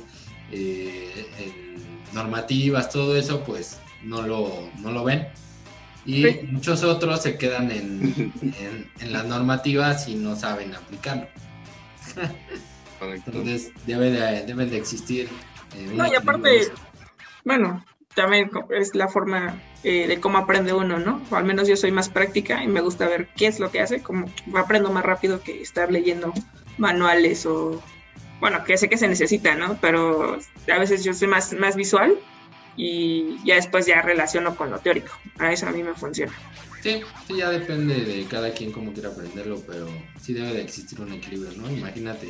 eh, normativas, todo eso, pues no lo, no lo ven. Y muchos otros se quedan en, en, las normativas y no saben aplicarlo. Entonces debe de, deben de existir.
Eh, no, y aparte, bueno, también es la forma eh, de cómo aprende uno, ¿no? O al menos yo soy más práctica y me gusta ver qué es lo que hace, como aprendo más rápido que estar leyendo manuales o, bueno, que sé que se necesita, ¿no? Pero a veces yo soy más, más visual y ya después ya relaciono con lo teórico. A eso a mí me funciona.
Sí, sí, ya depende de cada quien cómo quiera aprenderlo, pero sí debe de existir un equilibrio, ¿no? Imagínate,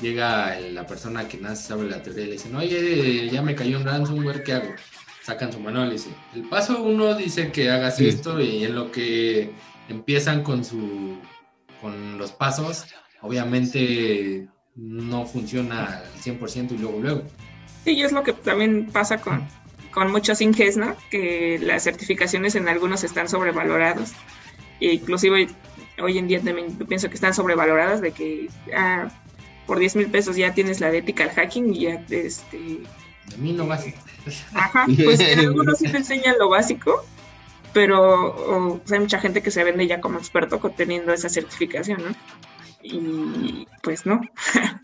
llega la persona que nace sabe la teoría y le dicen, oye, ya me cayó un ransomware, ¿qué hago? Sacan su manual y dice, el paso uno dice que hagas esto y en lo que empiezan con su con los pasos, obviamente no funciona al 100% y luego luego.
Sí, y es lo que también pasa con, con muchos Inges, ¿no? Que las certificaciones en algunos están sobrevaloradas. E inclusive hoy en día también pienso que están sobrevaloradas de que ah, por 10 mil pesos ya tienes la de ethical hacking y ya este...
De mí lo básico.
Ajá, pues en algunos sí te enseñan lo básico, pero hay mucha gente que se vende ya como experto teniendo esa certificación, ¿no? y pues no.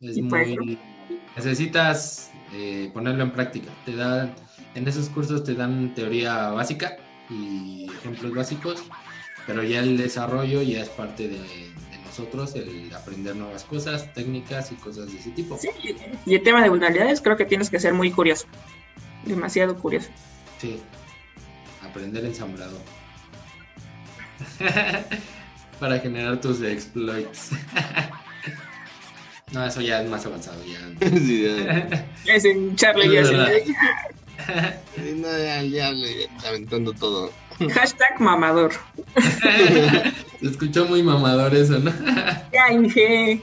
Es pues, muy... Necesitas eh, ponerlo en práctica. Te dan, en esos cursos te dan teoría básica y ejemplos básicos, pero ya el desarrollo ya es parte de, nosotros, el aprender nuevas cosas, técnicas y cosas de ese tipo.
Sí, y el tema de vulnerabilidades creo que tienes que ser muy curioso, demasiado curioso.
Sí, aprender ensamblador. para generar tus exploits. No, eso ya es más avanzado, ya.
Sí, ya.
Es en Charlie y
Es
así,
verdad.
Sí, no, ya, ya, ya, aventando todo.
Hashtag mamador.
Se escuchó muy mamador eso, ¿no?
Ya, Inge.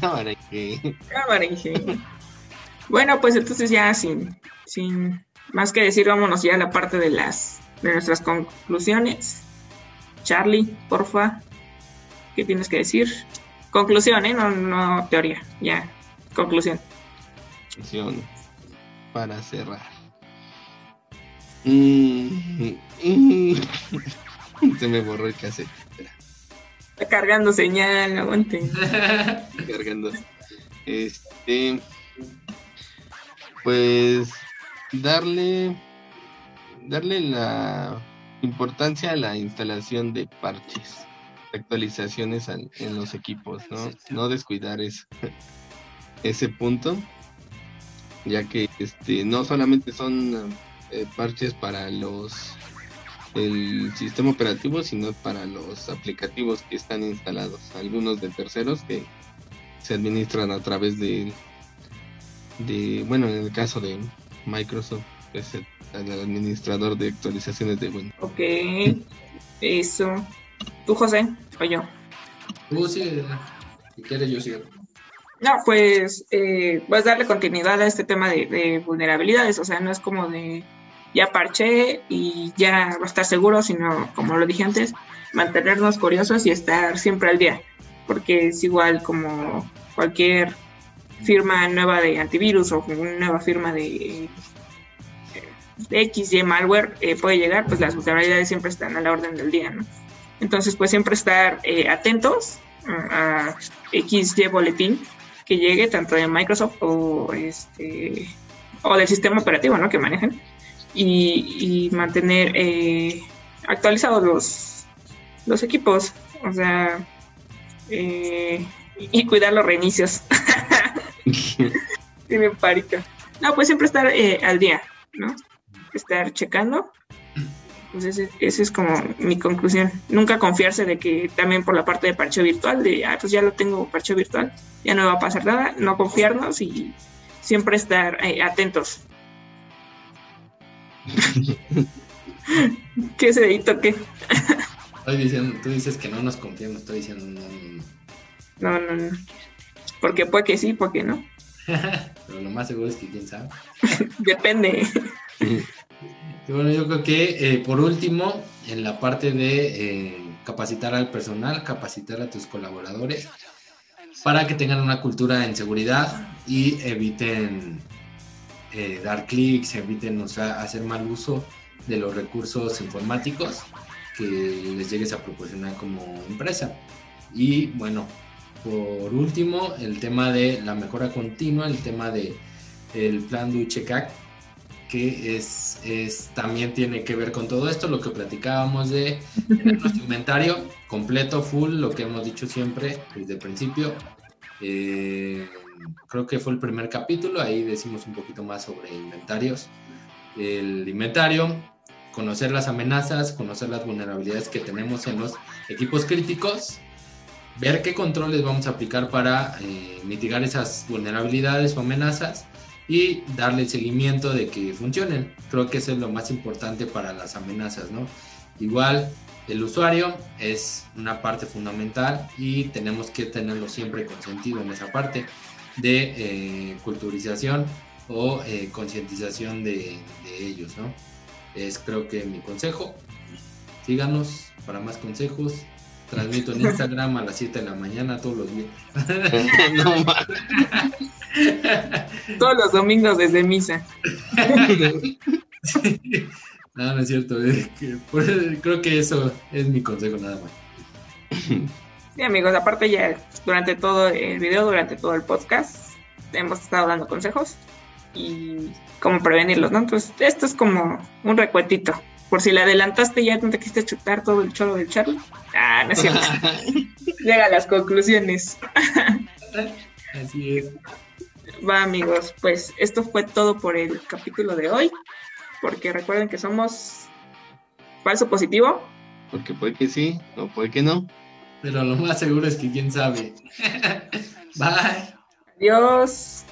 Cámara, que.
Cámara, Inge. Bueno, pues entonces ya sin, sin más que decir, vámonos ya a la parte de las de nuestras conclusiones. Charlie, porfa, ¿qué tienes que decir? Conclusión, ¿eh? No, no teoría, ya, conclusión.
Conclusión para cerrar. Mm, mm. Se me borró el cassette. Espera,
Está cargando señal, aguante.
estoy cargando. Este. Pues. Darle. Darle la importancia a la instalación de parches, actualizaciones al- en los equipos, ¿no? No descuidar eso, ese punto, ya que este no solamente son eh, parches para los el sistema operativo, sino para los aplicativos que están instalados, algunos de terceros que se administran a través de de bueno, en el caso de Microsoft, es el, el administrador de actualizaciones de Windows.
Ok, eso. ¿Tú, José? O yo.
Tú sí, si quieres yo sigo.
No, pues eh, vas a darle continuidad a este tema de, de vulnerabilidades, o sea, no es como de ya parché y ya va a estar seguro, sino como lo dije antes, mantenernos curiosos y estar siempre al día, porque es igual como cualquier firma nueva de antivirus o una nueva firma de, de X y malware eh, puede llegar, pues las vulnerabilidades siempre están a la orden del día, ¿no? Entonces, pues siempre estar eh, atentos a, a XY boletín que llegue tanto de Microsoft o este o del sistema operativo ¿no? que manejan y, y mantener eh, actualizados los los equipos. O sea eh, y cuidar los reinicios. Sí me parica no pues siempre estar eh, al día no estar checando. Pues ese, ese es como mi conclusión. Nunca confiarse de que también por la parte de parcheo virtual, de, ah, pues ya lo tengo parcheo virtual, ya no va a pasar nada, no confiarnos y siempre estar eh, atentos. ¿Qué ese dedito qué?
Estoy diciendo, tú dices que no nos confiamos, estoy diciendo no, no, no.
No, no, no. Porque puede que sí, puede que no.
Pero lo más seguro es que quién sabe.
Depende.
Y bueno, yo creo que eh, por último, en la parte de eh, capacitar al personal, capacitar a tus colaboradores para que tengan una cultura en seguridad y eviten eh, dar clics, eviten usar- hacer mal uso de los recursos informáticos que les llegues a proporcionar como empresa. Y bueno, por último, el tema de la mejora continua, el tema de el plan Duchecac, que es, es también tiene que ver con todo esto, lo que platicábamos de tener nuestro inventario completo, full, lo que hemos dicho siempre desde el principio. Eh, creo que fue el primer capítulo, ahí decimos un poquito más sobre inventarios. El inventario, conocer las amenazas, conocer las vulnerabilidades que tenemos en los equipos críticos, ver qué controles vamos a aplicar para eh, mitigar esas vulnerabilidades o amenazas y darle el seguimiento de que funcionen. Creo que eso es lo más importante para las amenazas, ¿no? Igual el usuario es una parte fundamental y tenemos que tenerlo siempre consentido en esa parte de eh, culturización o eh, concientización de, de ellos, ¿no? Es creo que mi consejo. Síganos para más consejos. Transmito en Instagram a las 7 de la mañana todos los días.
Todos los domingos desde misa.
no, no es cierto. es que por- creo que eso es mi consejo nada más.
Sí, amigos, aparte ya durante todo el video, durante todo el podcast, hemos estado dando consejos y cómo prevenirlos, ¿no? Entonces, esto es como un recuentito. Por si le adelantaste ya no te quisiste chutar todo el choro del Charlie. Ah, no es cierto. Llega a las conclusiones.
Así es.
Va, amigos, pues esto fue todo por el capítulo de hoy. Porque recuerden que somos falso positivo.
Porque puede que sí, o puede que no.
Pero lo más seguro es que quién sabe. Bye.
Adiós.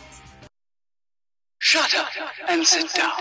Shut up and sit down.